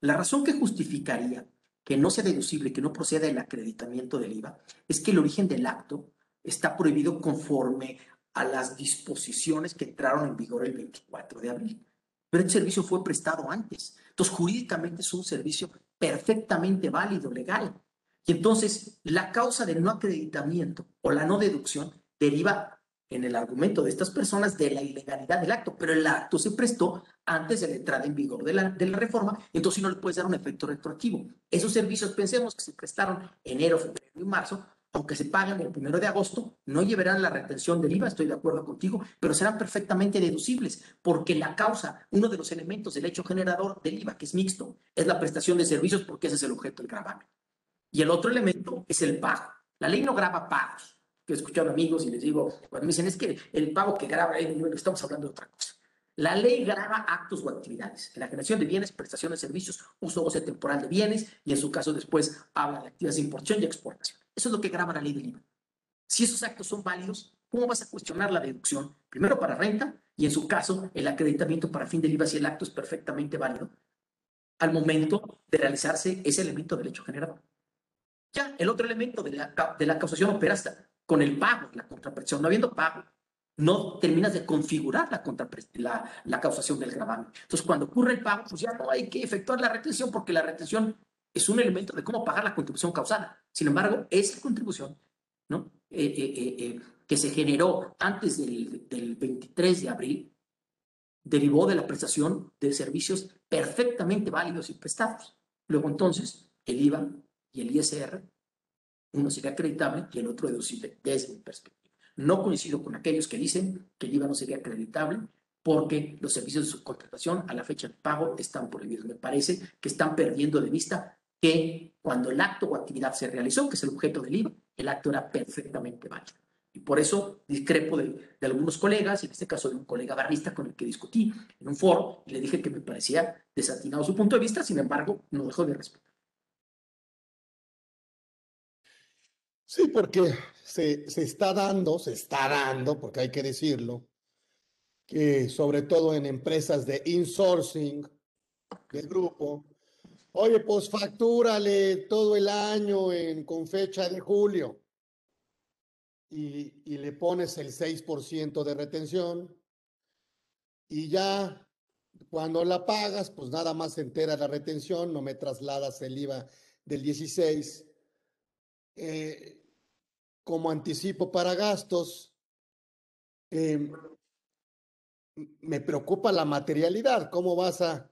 La razón que justificaría que no sea deducible, que no proceda el acreditamiento del IVA, es que el origen del acto está prohibido conforme a las disposiciones que entraron en vigor el 24 de abril. Pero el servicio fue prestado antes. Entonces, jurídicamente es un servicio perfectamente válido, legal. Y entonces, la causa del no acreditamiento o la no deducción deriva en el argumento de estas personas de la ilegalidad del acto, pero el acto se prestó antes de la entrada en vigor de la, de la reforma, entonces no le puedes dar un efecto retroactivo. Esos servicios, pensemos que se prestaron enero, febrero y marzo, aunque se paguen el primero de agosto, no llevarán la retención del IVA, estoy de acuerdo contigo, pero serán perfectamente deducibles, porque la causa, uno de los elementos del hecho generador del IVA, que es mixto, es la prestación de servicios, porque ese es el objeto del gravamen. Y el otro elemento es el pago. La ley no graba pagos. Que he escuchado amigos y les digo, cuando me dicen, es que el pago que graba, estamos hablando de otra cosa. La ley graba actos o actividades. La generación de bienes, prestación de servicios, uso o goce temporal de bienes y en su caso después habla de actividades de importación y exportación. Eso es lo que graba la ley del IVA. Si esos actos son válidos, ¿cómo vas a cuestionar la deducción? Primero para renta y en su caso el acreditamiento para fin del IVA si el acto es perfectamente válido al momento de realizarse ese elemento del hecho generador. Ya, el otro elemento de la, de la causación opera hasta con el pago, la contrapresión. No habiendo pago, no terminas de configurar la, la, la causación del gravamen. Entonces, cuando ocurre el pago, pues ya no hay que efectuar la retención porque la retención es un elemento de cómo pagar la contribución causada. Sin embargo, esa contribución ¿no? Eh, eh, eh, que se generó antes del, del 23 de abril derivó de la prestación de servicios perfectamente válidos y prestados. Luego entonces, el IVA y el ISR, uno sería acreditable y el otro deducible desde mi perspectiva. No coincido con aquellos que dicen que el IVA no sería acreditable porque los servicios de subcontratación a la fecha de pago están prohibidos. Me parece que están perdiendo de vista que cuando el acto o actividad se realizó, que es el objeto del IVA, el acto era perfectamente válido. Y por eso discrepo de, algunos colegas, en este caso de un colega barrista con el que discutí en un foro, y le dije que me parecía desatinado su punto de vista, sin embargo, no dejó de respetar.
Sí, porque se, se está dando, se está dando, porque hay que decirlo, que sobre todo en empresas de insourcing del grupo, oye, pues factúrale todo el año con fecha de julio y, y le pones el 6% de retención y ya cuando la pagas, pues nada más entera la retención, no me trasladas el IVA del 16 eh, como anticipo para gastos. Eh, me preocupa la materialidad. ¿Cómo vas a,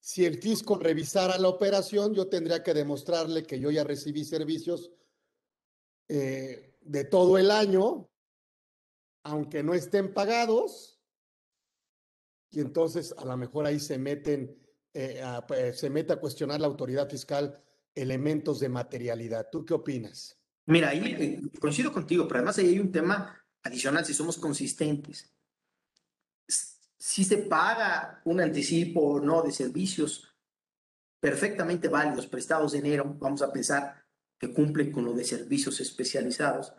si el fisco revisara la operación, yo tendría que demostrarle que yo ya recibí servicios eh, de todo el año, aunque no estén pagados, y entonces a lo mejor ahí se meten, eh, pues, se mete a cuestionar la autoridad fiscal elementos de materialidad. ¿Tú qué opinas?
Mira, ahí eh, coincido contigo, pero además ahí hay un tema adicional si somos consistentes si se paga un anticipo o no de servicios perfectamente válidos prestados de enero, vamos a pensar que cumplen con lo de servicios especializados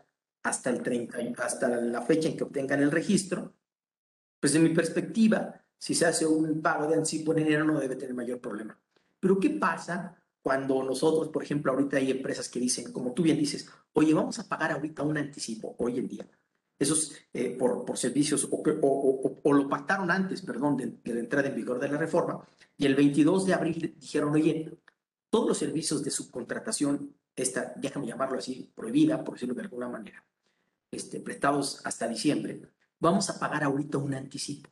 hasta el 30, hasta la fecha en que obtengan el registro, pues de mi perspectiva, si se hace un pago de anticipo en enero no debe tener mayor problema. Pero ¿qué pasa cuando nosotros, por ejemplo, ahorita hay empresas que dicen, como tú bien dices, oye, vamos a pagar ahorita un anticipo hoy en día? esos eh, por, por, servicios o, o, lo pactaron antes, perdón, de, la entrada en vigor de la reforma, y el 22 de abril dijeron, oye, todos los servicios de subcontratación, esta, déjame llamarlo así, prohibida, por decirlo de alguna manera, este, prestados hasta diciembre, vamos a pagar ahorita un anticipo.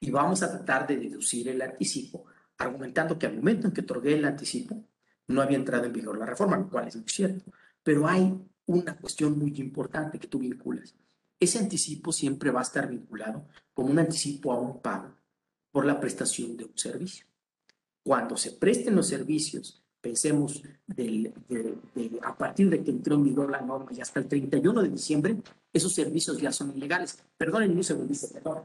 Y vamos a tratar de deducir el anticipo, argumentando que al momento en que otorgué el anticipo, no había entrado en vigor la reforma, lo cual es muy cierto. Pero hay una cuestión muy importante que tú vinculas. Ese anticipo siempre va a estar vinculado como un anticipo a un pago por la prestación de un servicio. Cuando se presten los servicios, pensemos a partir de que entró en vigor la norma y hasta el 31 de diciembre, esos servicios ya son ilegales. Perdonen un segundito, perdón.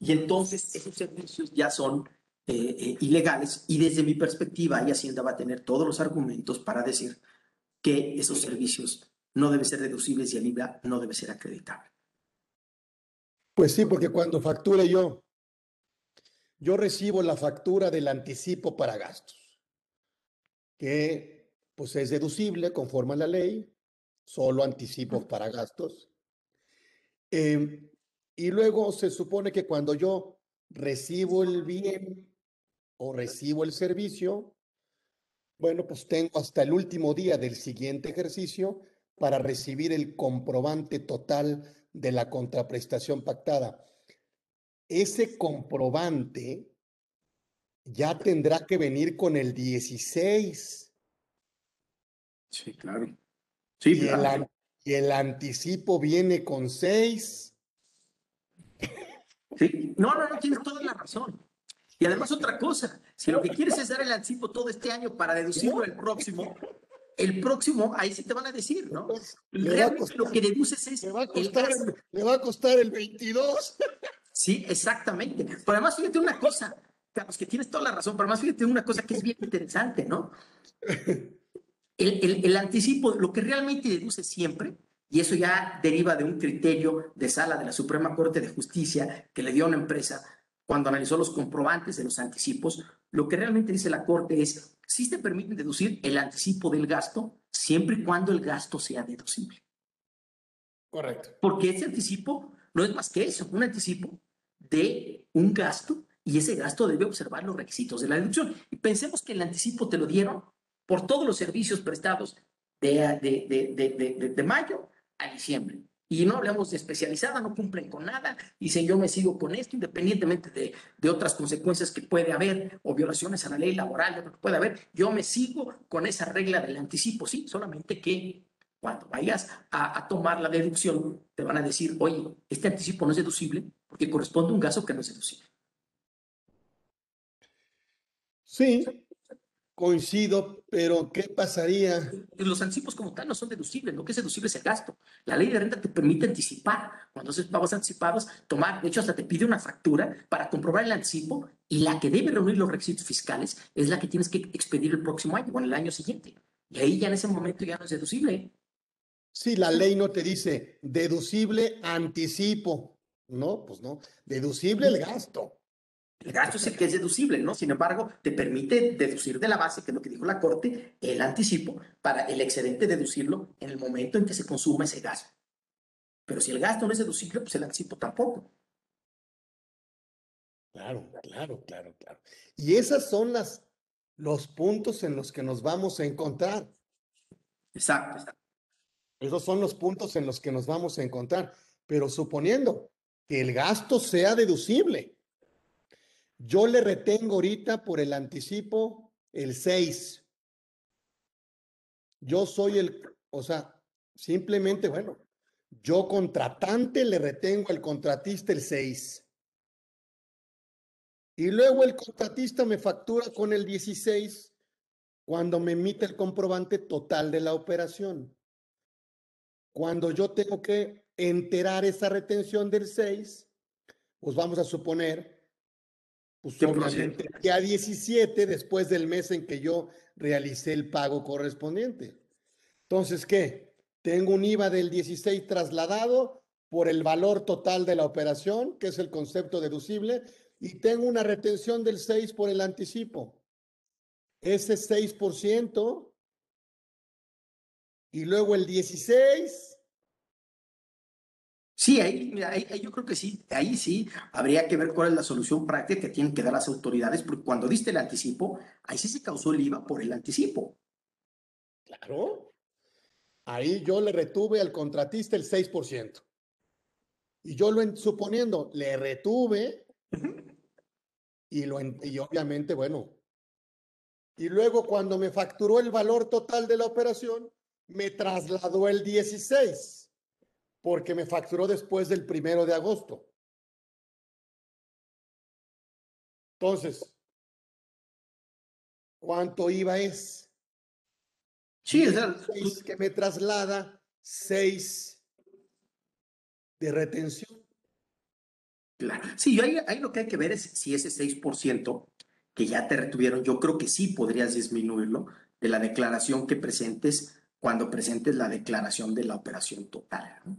Y entonces esos servicios ya son eh, eh, ilegales y desde mi perspectiva, ahí Hacienda va a tener todos los argumentos para decir que esos servicios no deben ser deducibles y el IVA no debe ser acreditable.
Pues sí, porque cuando facture yo, yo recibo la factura del anticipo para gastos, que pues es deducible conforme a la ley, solo anticipos para gastos. Em, y luego se supone que cuando yo recibo el bien o recibo el servicio, bueno, pues tengo hasta el último día del siguiente ejercicio para recibir el comprobante total de la contraprestación pactada. Ese comprobante ya tendrá que venir con el 16.
Sí, claro.
Sí, y, El, y el anticipo viene con 6.
Sí, no, no, no, tienes toda la razón. Y además otra cosa, si lo que quieres es dar el anticipo todo este año para deducirlo el próximo, el próximo, ahí sí te van a decir, ¿no? Realmente lo que deduces es...
Le va, a costar el, le va a costar el 22.
Sí, exactamente. Pero además fíjate una cosa, Carlos, que tienes toda la razón, pero además fíjate una cosa que es bien interesante, ¿no? El, el, el anticipo, lo que realmente deduce siempre, y eso ya deriva de un criterio de sala de la Suprema Corte de Justicia que le dio a una empresa cuando analizó los comprobantes de los anticipos, lo que realmente dice la Corte es, si se permite deducir el anticipo del gasto siempre y cuando el gasto sea deducible.
Correcto.
Porque ese anticipo no es más que eso, un anticipo de un gasto y ese gasto debe observar los requisitos de la deducción. Y pensemos que el anticipo te lo dieron por todos los servicios prestados de, de, de, de mayo a diciembre. Y no hablamos de especializada, no cumplen con nada. Dicen, yo me sigo con esto, independientemente de, de otras consecuencias que puede haber o violaciones a la ley laboral, lo que puede haber. Yo me sigo con esa regla del anticipo, sí, solamente que cuando vayas a, a, tomar la deducción, te van a decir, oye, este anticipo no es deducible porque corresponde a un gasto que no es deducible.
Sí, Coincido, pero ¿qué pasaría?
Los anticipos como tal no son deducibles, lo que es deducible es el gasto. La ley de renta te permite anticipar, cuando haces pagos anticipados, tomar, de hecho hasta te pide una factura para comprobar el anticipo y la que debe reunir los requisitos fiscales es la que tienes que expedir el próximo año o en el año siguiente. Y ahí ya en ese momento ya no es deducible.
Sí, la ley no te dice deducible anticipo. No, pues no. Deducible el gasto.
El gasto es el que es deducible, ¿no? Sin embargo, te permite deducir de la base, que es lo que dijo la Corte, el anticipo para el excedente deducirlo en el momento en que se consuma ese gasto. Pero si el gasto no es deducible, pues el anticipo tampoco.
Claro, claro, claro, claro. Y esas son las, los puntos en los que nos vamos a encontrar.
Exacto, exacto.
Esos son los puntos en los que nos vamos a encontrar. Pero suponiendo que el gasto sea deducible. Yo le retengo ahorita por el anticipo el 6. Yo soy el, o sea, simplemente, bueno, yo contratante le retengo al contratista el 6. Y luego el contratista me factura con el 16 cuando me emite el comprobante total de la operación. Cuando yo tengo que enterar esa retención del 6, pues vamos a suponer pues obviamente a 17 después del mes en que yo realicé el pago correspondiente. Entonces, ¿qué? Tengo un IVA del 16 trasladado por el valor total de la operación, que es el concepto deducible, y tengo una retención del 6 por el anticipo. Ese 6% y luego el 16
Sí, ahí, ahí, yo creo que sí, ahí sí habría que ver cuál es la solución práctica que tienen que dar las autoridades, porque cuando diste el anticipo, ahí sí se causó el IVA por el anticipo.
Claro. Ahí yo le retuve al contratista el 6%. Y yo lo suponiendo, le retuve y, lo, y obviamente, bueno. Y luego cuando me facturó el valor total de la operación, me trasladó el 16 porque me facturó después del primero de agosto. Entonces, ¿cuánto IVA es?
Sí, es
que me traslada seis de retención.
Claro. Sí, ahí, ahí lo que hay que ver es si ese 6% que ya te retuvieron, yo creo que sí podrías disminuirlo de la declaración que presentes cuando presentes la declaración de la operación total. ¿no?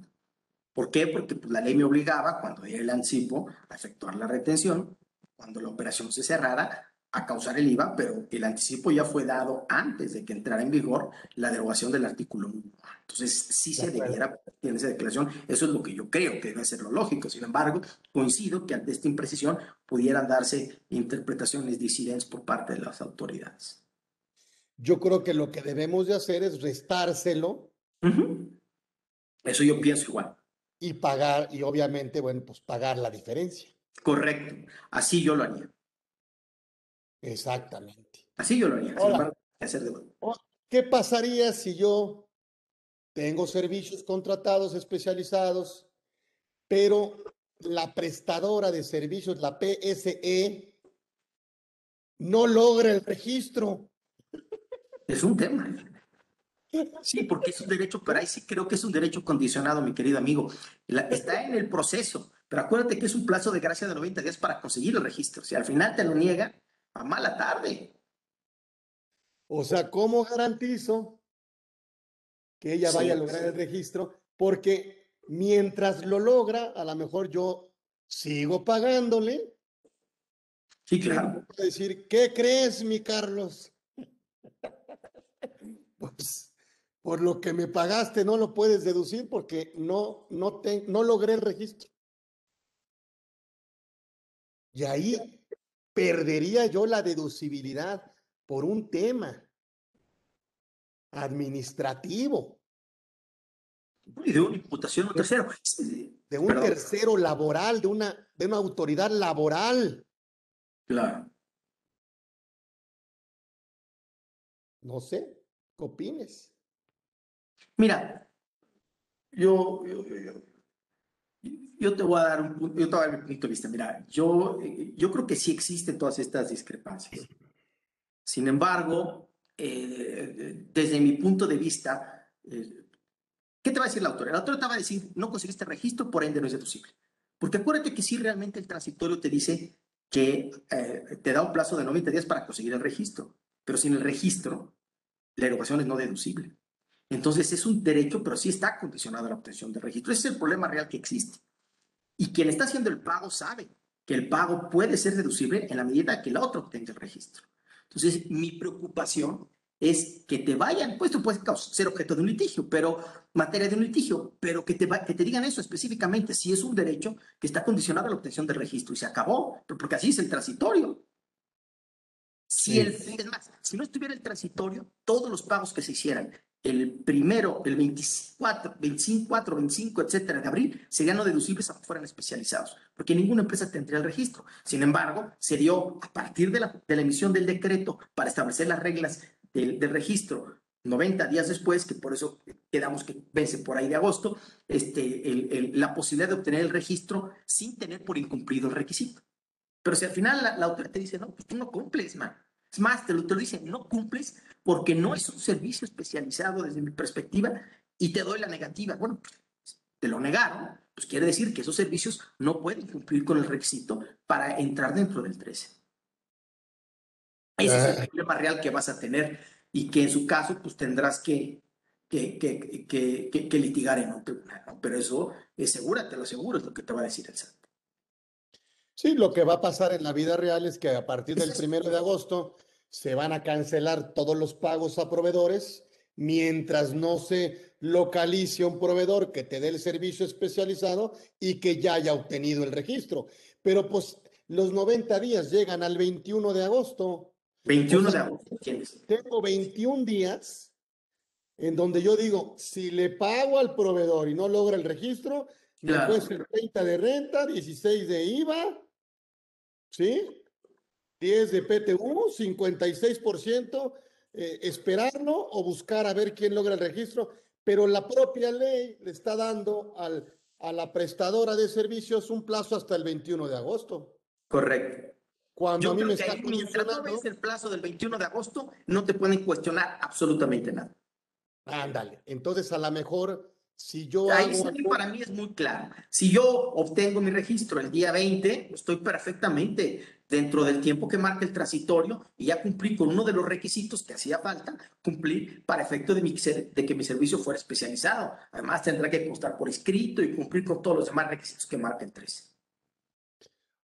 ¿Por qué? Porque pues, la ley me obligaba, cuando era el anticipo, a efectuar la retención, cuando la operación se cerrara, a causar el IVA, pero el anticipo ya fue dado antes de que entrara en vigor la derogación del artículo 1. Entonces, sí se debiera en esa declaración. Eso es lo que yo creo que debe ser lo lógico. Sin embargo, coincido que ante esta imprecisión pudieran darse interpretaciones disidentes por parte de las autoridades.
Yo creo que lo que debemos de hacer es restárselo.
Eso yo pienso igual
y pagar, y obviamente, bueno, pues pagar la diferencia.
Correcto. Así yo lo haría.
Exactamente.
Así yo lo haría.
¿Qué pasaría si yo tengo servicios contratados especializados, pero la prestadora de servicios, la PSE, no logra el registro?
Es un tema. Sí, porque es un derecho, pero ahí sí creo que es un derecho condicionado, mi querido amigo. está en el proceso, pero acuérdate que es un plazo de gracia de 90 días para conseguir el registro. Si al final te lo niega, a mala tarde.
O sea, ¿cómo garantizo que ella vaya a lograr el registro? Porque mientras lo logra, a lo mejor yo sigo pagándole.
Sí, claro.
Decir, ¿qué crees, mi Carlos? Pues por lo que me pagaste no lo puedes deducir porque no, no, te, no logré el registro. Y ahí perdería yo la deducibilidad por un tema administrativo.
Y de una imputación a un tercero.
De un tercero laboral, de una, de una autoridad laboral.
Claro.
No sé, ¿qué opines?
Mira, yo, yo, te voy a dar un yo te voy mi punto de vista. Mira, yo, yo creo que sí existen todas estas discrepancias. Sin embargo, eh, desde mi punto de vista, eh, ¿qué te va a decir la autora? La autora te va a decir, no conseguiste registro, por ende no es deducible. Porque acuérdate que si realmente el transitorio te dice que eh, te da un plazo de 90 días para conseguir el registro, pero sin el registro, la erogación es no deducible. Entonces es un derecho, pero sí está condicionado a la obtención del registro. Ese es el problema real que existe. Y quien está haciendo el pago sabe que el pago puede ser deducible en la medida que el otro obtenga el registro. Entonces, mi preocupación es que te vayan, pues tú puedes ser objeto de un litigio, pero materia de un litigio, pero que te, que te digan eso específicamente, si es un derecho que está condicionado a la obtención del registro y se acabó, porque así es el transitorio. Si el, es más, si no estuviera el transitorio, todos los pagos que se hicieran el primero, el 24, 25, 25, etcétera, de abril, serían no deducibles aunque fueran especializados, porque ninguna empresa tendría el registro. Sin embargo, se dio a partir de la, de la emisión del decreto para establecer las reglas del, registro 90 días después, que por eso quedamos que vence por ahí de agosto, este, la posibilidad de obtener el registro sin tener por incumplido el requisito. Pero si al final la, la autoridad te dice, no, pues tú no cumples, man. Es más, te lo, te lo dice, no cumples porque no es un servicio especializado desde mi perspectiva y te doy la negativa. Bueno, te lo negaron, pues quiere decir que esos servicios no pueden cumplir con el requisito para entrar dentro del 13. Ese es el ah. problema real que vas a tener y que en su caso pues tendrás que, que, que, que, que litigar en un tribunal. Pero eso, es segura, te lo aseguro, es lo que te va a decir el SAT.
Sí, lo que va a pasar en la vida real es que a partir del primero de agosto se van a cancelar todos los pagos a proveedores mientras no se localice un proveedor que te dé el servicio especializado y que ya haya obtenido el registro. Pero pues los 90 días llegan al 21 de agosto.
21 de agosto.
Tengo 21 días en donde yo digo, si le pago al proveedor y no logra el registro, me puede ser 30 de renta, 16 de IVA, ¿sí? 10 de PTU, 56%, eh, esperarlo o buscar a ver quién logra el registro, pero la propia ley le está dando al, a la prestadora de servicios un plazo hasta el 21 de agosto.
Correcto.
Cuando a mí me
está mientras no ves el plazo del 21 de agosto, no te pueden cuestionar absolutamente nada.
Ándale, entonces a lo mejor si yo
Ahí para mí es muy claro. Si yo obtengo mi registro el día 20, estoy perfectamente dentro del tiempo que marca el transitorio y ya cumplí con uno de los requisitos que hacía falta cumplir para efecto de, mi, de que mi servicio fuera especializado. Además, tendrá que constar por escrito y cumplir con todos los demás requisitos que marca el 13.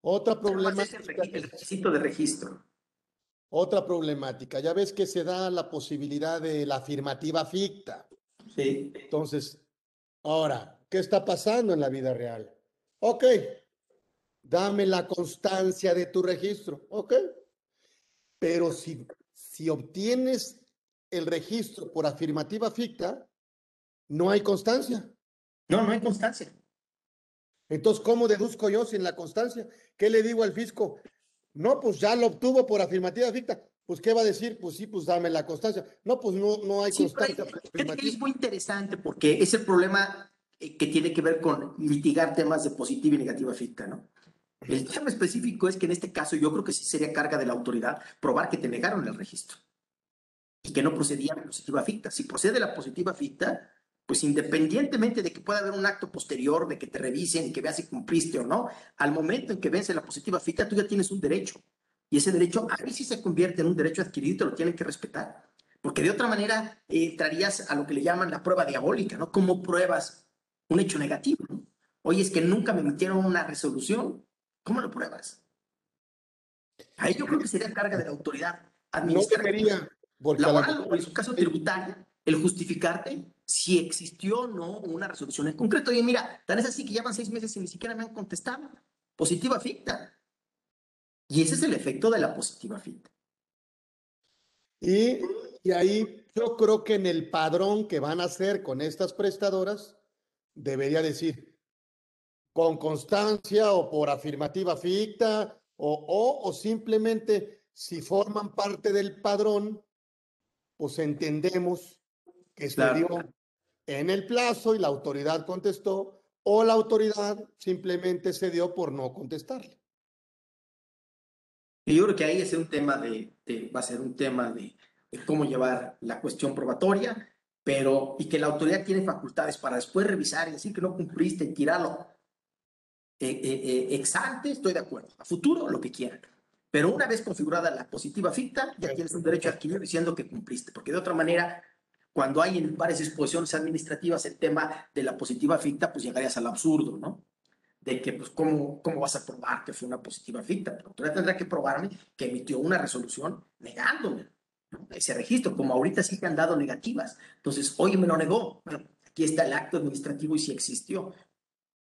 Otra problemática.
el requisito de registro.
Otra problemática. Ya ves que se da la posibilidad de la afirmativa ficta.
Sí.
Entonces, Ahora, ¿qué está pasando en la vida real? Ok, dame la constancia de tu registro, ok. Pero si, si obtienes el registro por afirmativa ficta, no hay constancia.
No, no hay constancia.
Entonces, ¿cómo deduzco yo sin la constancia? ¿Qué le digo al fisco? No, pues ya lo obtuvo por afirmativa ficta. Pues, ¿qué va a decir? Pues sí, pues dame la constancia. No, pues no, no hay constancia.
Es muy interesante porque es el problema eh, que tiene que ver con litigar temas de positiva y negativa ficta, ¿no? El tema específico es que en este caso yo creo que sí sería carga de la autoridad probar que te negaron el registro y que no procedía la positiva ficta. Si procede la positiva ficta, pues independientemente de que pueda haber un acto posterior, de que te revisen y que veas si cumpliste o no, al momento en que vence la positiva ficta, tú ya tienes un derecho. Y ese derecho a si se convierte en un derecho adquirido y te lo tienen que respetar. Porque de otra manera eh, entrarías a lo que le llaman la prueba diabólica, ¿no? Como pruebas un hecho negativo, ¿no? Oye, es que nunca me emitieron una resolución. ¿Cómo lo pruebas? Ahí yo creo que sería carga de la autoridad administrativa. No laboral, o en su caso tributario, el justificarte si existió o no una resolución en concreto. Oye, mira, tan es así que llevan seis meses y ni siquiera me han contestado. Positiva ficta. Y ese es el efecto de la positiva ficta.
Y, y ahí yo creo que en el padrón que van a hacer con estas prestadoras, debería decir con constancia o por afirmativa ficta o, o, o simplemente si forman parte del padrón, pues entendemos que se dio en el plazo y la autoridad contestó, o la autoridad simplemente se dio por no contestarle.
Y yo creo que ahí es un tema de, va a ser un tema de, cómo llevar la cuestión probatoria, pero y que la autoridad tiene facultades para después revisar y decir que no cumpliste y tirarlo eh, eh, eh, ex ante, estoy de acuerdo. A futuro, lo que quieran. Pero una vez configurada la positiva ficta, ya tienes un derecho adquirido diciendo que cumpliste, porque de otra manera, cuando hay en varias disposiciones administrativas el tema de la positiva ficta, pues llegarías al absurdo, ¿no? De que, pues, ¿cómo, cómo vas a probar que fue una positiva ficta? La autoridad tendrá que probarme que emitió una resolución negándome ese registro, como ahorita sí que han dado negativas. Entonces, hoy me lo negó. Bueno, aquí está el acto administrativo y sí existió.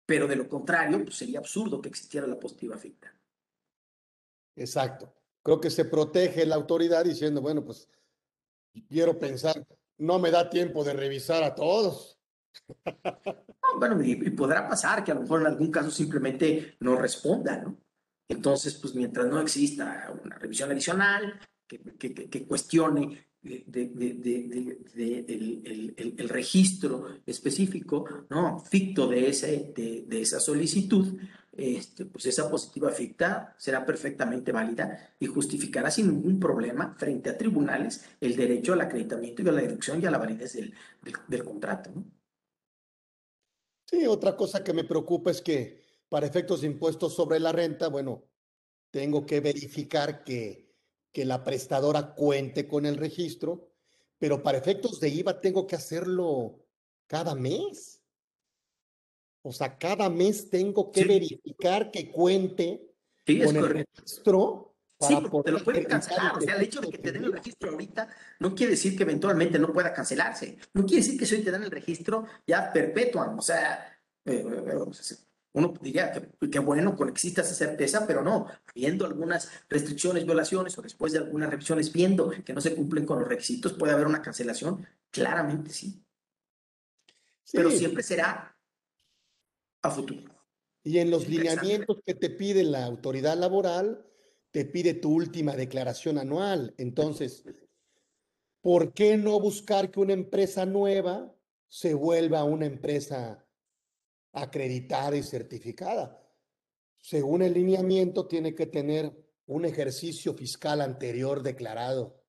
Pero de lo contrario, pues sería absurdo que existiera la positiva ficta.
Exacto. Creo que se protege la autoridad diciendo, bueno, pues quiero pensar, no me da tiempo de revisar a todos.
bueno, y, podrá pasar que a lo mejor en algún caso simplemente no responda, ¿no? Entonces, pues mientras no exista una revisión adicional que, cuestione el, registro específico, ¿no? Ficto de, ese, de, esa solicitud, este, pues esa positiva ficta será perfectamente válida y justificará sin ningún problema frente a tribunales el derecho al acreditamiento y a la deducción y a la validez del, del, contrato. ¿no?
Sí, otra cosa que me preocupa es que para efectos de impuestos sobre la renta, bueno, tengo que verificar que, que la prestadora cuente con el registro, pero para efectos de IVA tengo que hacerlo cada mes. O sea, cada mes tengo que verificar que cuente con el registro.
Sí, te lo pueden cancelar. O sea, el hecho de que te den el registro ahorita no quiere decir que eventualmente no pueda cancelarse. No quiere decir que si hoy te dan el registro ya perpetuan. O sea, eh, eh, eh, uno diría que, que bueno con exista esa certeza, pero no. Viendo algunas restricciones, violaciones o después de algunas revisiones, viendo que no se cumplen con los requisitos, puede haber una cancelación. Claramente sí. sí. Pero siempre será a futuro.
Y en los lineamientos que te pide la autoridad laboral, te pide tu última declaración anual. Entonces, ¿por qué no buscar que una empresa nueva se vuelva una empresa acreditada y certificada? Según el lineamiento, tiene que tener un ejercicio fiscal anterior declarado.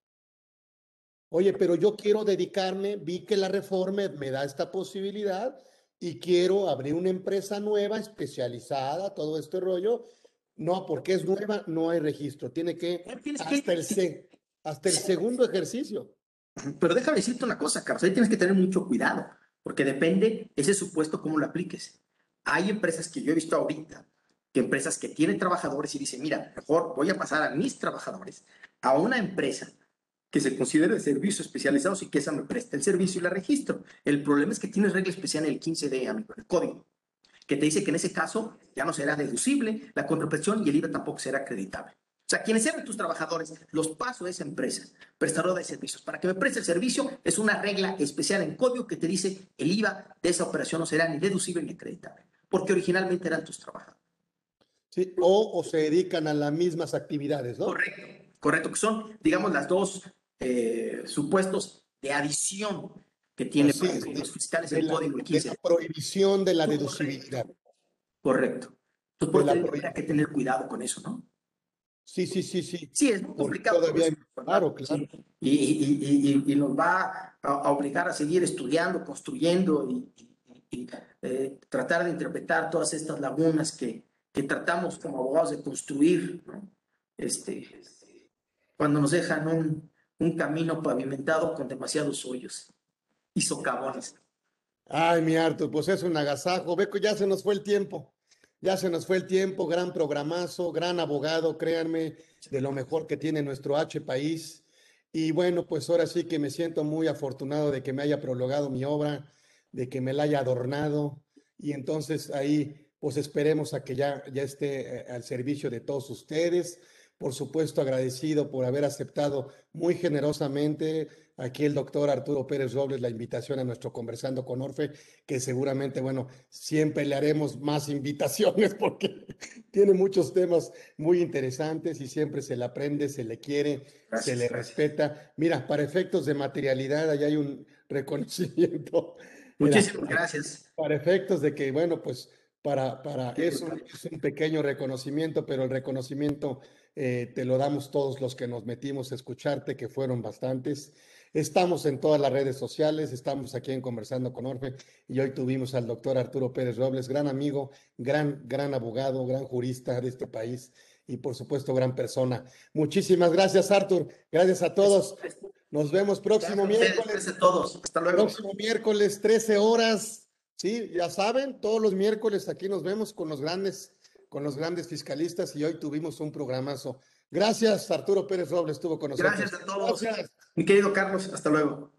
Oye, pero yo quiero dedicarme, vi que la reforma me da esta posibilidad y quiero abrir una empresa nueva, especializada, todo este rollo. No, porque es nueva, no hay registro. Tiene que hasta el, hasta el segundo ejercicio.
Pero déjame decirte una cosa, Carlos, ahí tienes que tener mucho cuidado, porque depende ese supuesto cómo lo apliques. Hay empresas que yo he visto ahorita, que empresas que tienen trabajadores y dicen, mira, mejor voy a pasar a mis trabajadores a una empresa que se considere de servicios especializados y que esa me preste el servicio y la registro. El problema es que tienes regla especial en el 15D, amigo, el código, que te dice que en ese caso ya no será deducible la contrapresión y el IVA tampoco será acreditable. O sea, quienes sean tus trabajadores, los paso a esa empresa, prestadora de servicios, para que me preste el servicio, es una regla especial en código que te dice el IVA de esa operación no será ni deducible ni acreditable, porque originalmente eran tus trabajadores.
Sí, o, o se dedican a las mismas actividades, ¿no?
Correcto, correcto, que son, digamos, las dos eh, supuestos de adición que tiene los fiscales el código 15.
la prohibición de la deducibilidad.
Correcto. Entonces, por hay que tener cuidado con eso, ¿no?
Sí, sí, sí, sí.
Sí, es muy complicado.
claro, claro.
Y, y, y, nos va a, obligar a seguir estudiando, construyendo y, eh, tratar de interpretar todas estas lagunas que, que tratamos como abogados de construir, ¿no? Este, cuando nos dejan un, un camino pavimentado con demasiados hoyos y socavones.
Ay, mi Artur, pues es un agasajo. Beco, ya se nos fue el tiempo. Ya se nos fue el tiempo. Gran programazo, gran abogado, créanme, de lo mejor que tiene nuestro H país. Y bueno, pues ahora sí que me siento muy afortunado de que me haya prologado mi obra, de que me la haya adornado. Y entonces ahí, pues esperemos a que ya, ya esté eh, al servicio de todos ustedes por supuesto agradecido por haber aceptado muy generosamente aquí el doctor Arturo Pérez Robles la invitación a nuestro Conversando con Orfe, que seguramente, bueno, siempre le haremos más invitaciones porque tiene muchos temas muy interesantes y siempre se le aprende, se le quiere, se le respeta. Mira, para efectos de materialidad, allá hay un reconocimiento.
Muchísimas gracias.
Para efectos de que, bueno, pues para, para eso es un pequeño reconocimiento, pero el reconocimiento eh, te lo damos todos los que nos metimos a escucharte, que fueron bastantes. Estamos en todas las redes sociales, estamos aquí en Conversando con Orfe y hoy tuvimos al doctor Arturo Pérez Robles, gran amigo, gran, gran abogado, gran jurista de este país y por supuesto gran persona. Muchísimas gracias, Artur. Gracias a todos. Nos vemos próximo miércoles.
Gracias a todos. Hasta luego.
Próximo miércoles, 13 horas. Sí, ya saben, todos los miércoles aquí nos vemos con los grandes con los grandes fiscalistas y hoy tuvimos un programazo. Gracias, Arturo Pérez Robles estuvo con nosotros.
Gracias a todos. Mi querido Carlos, hasta luego.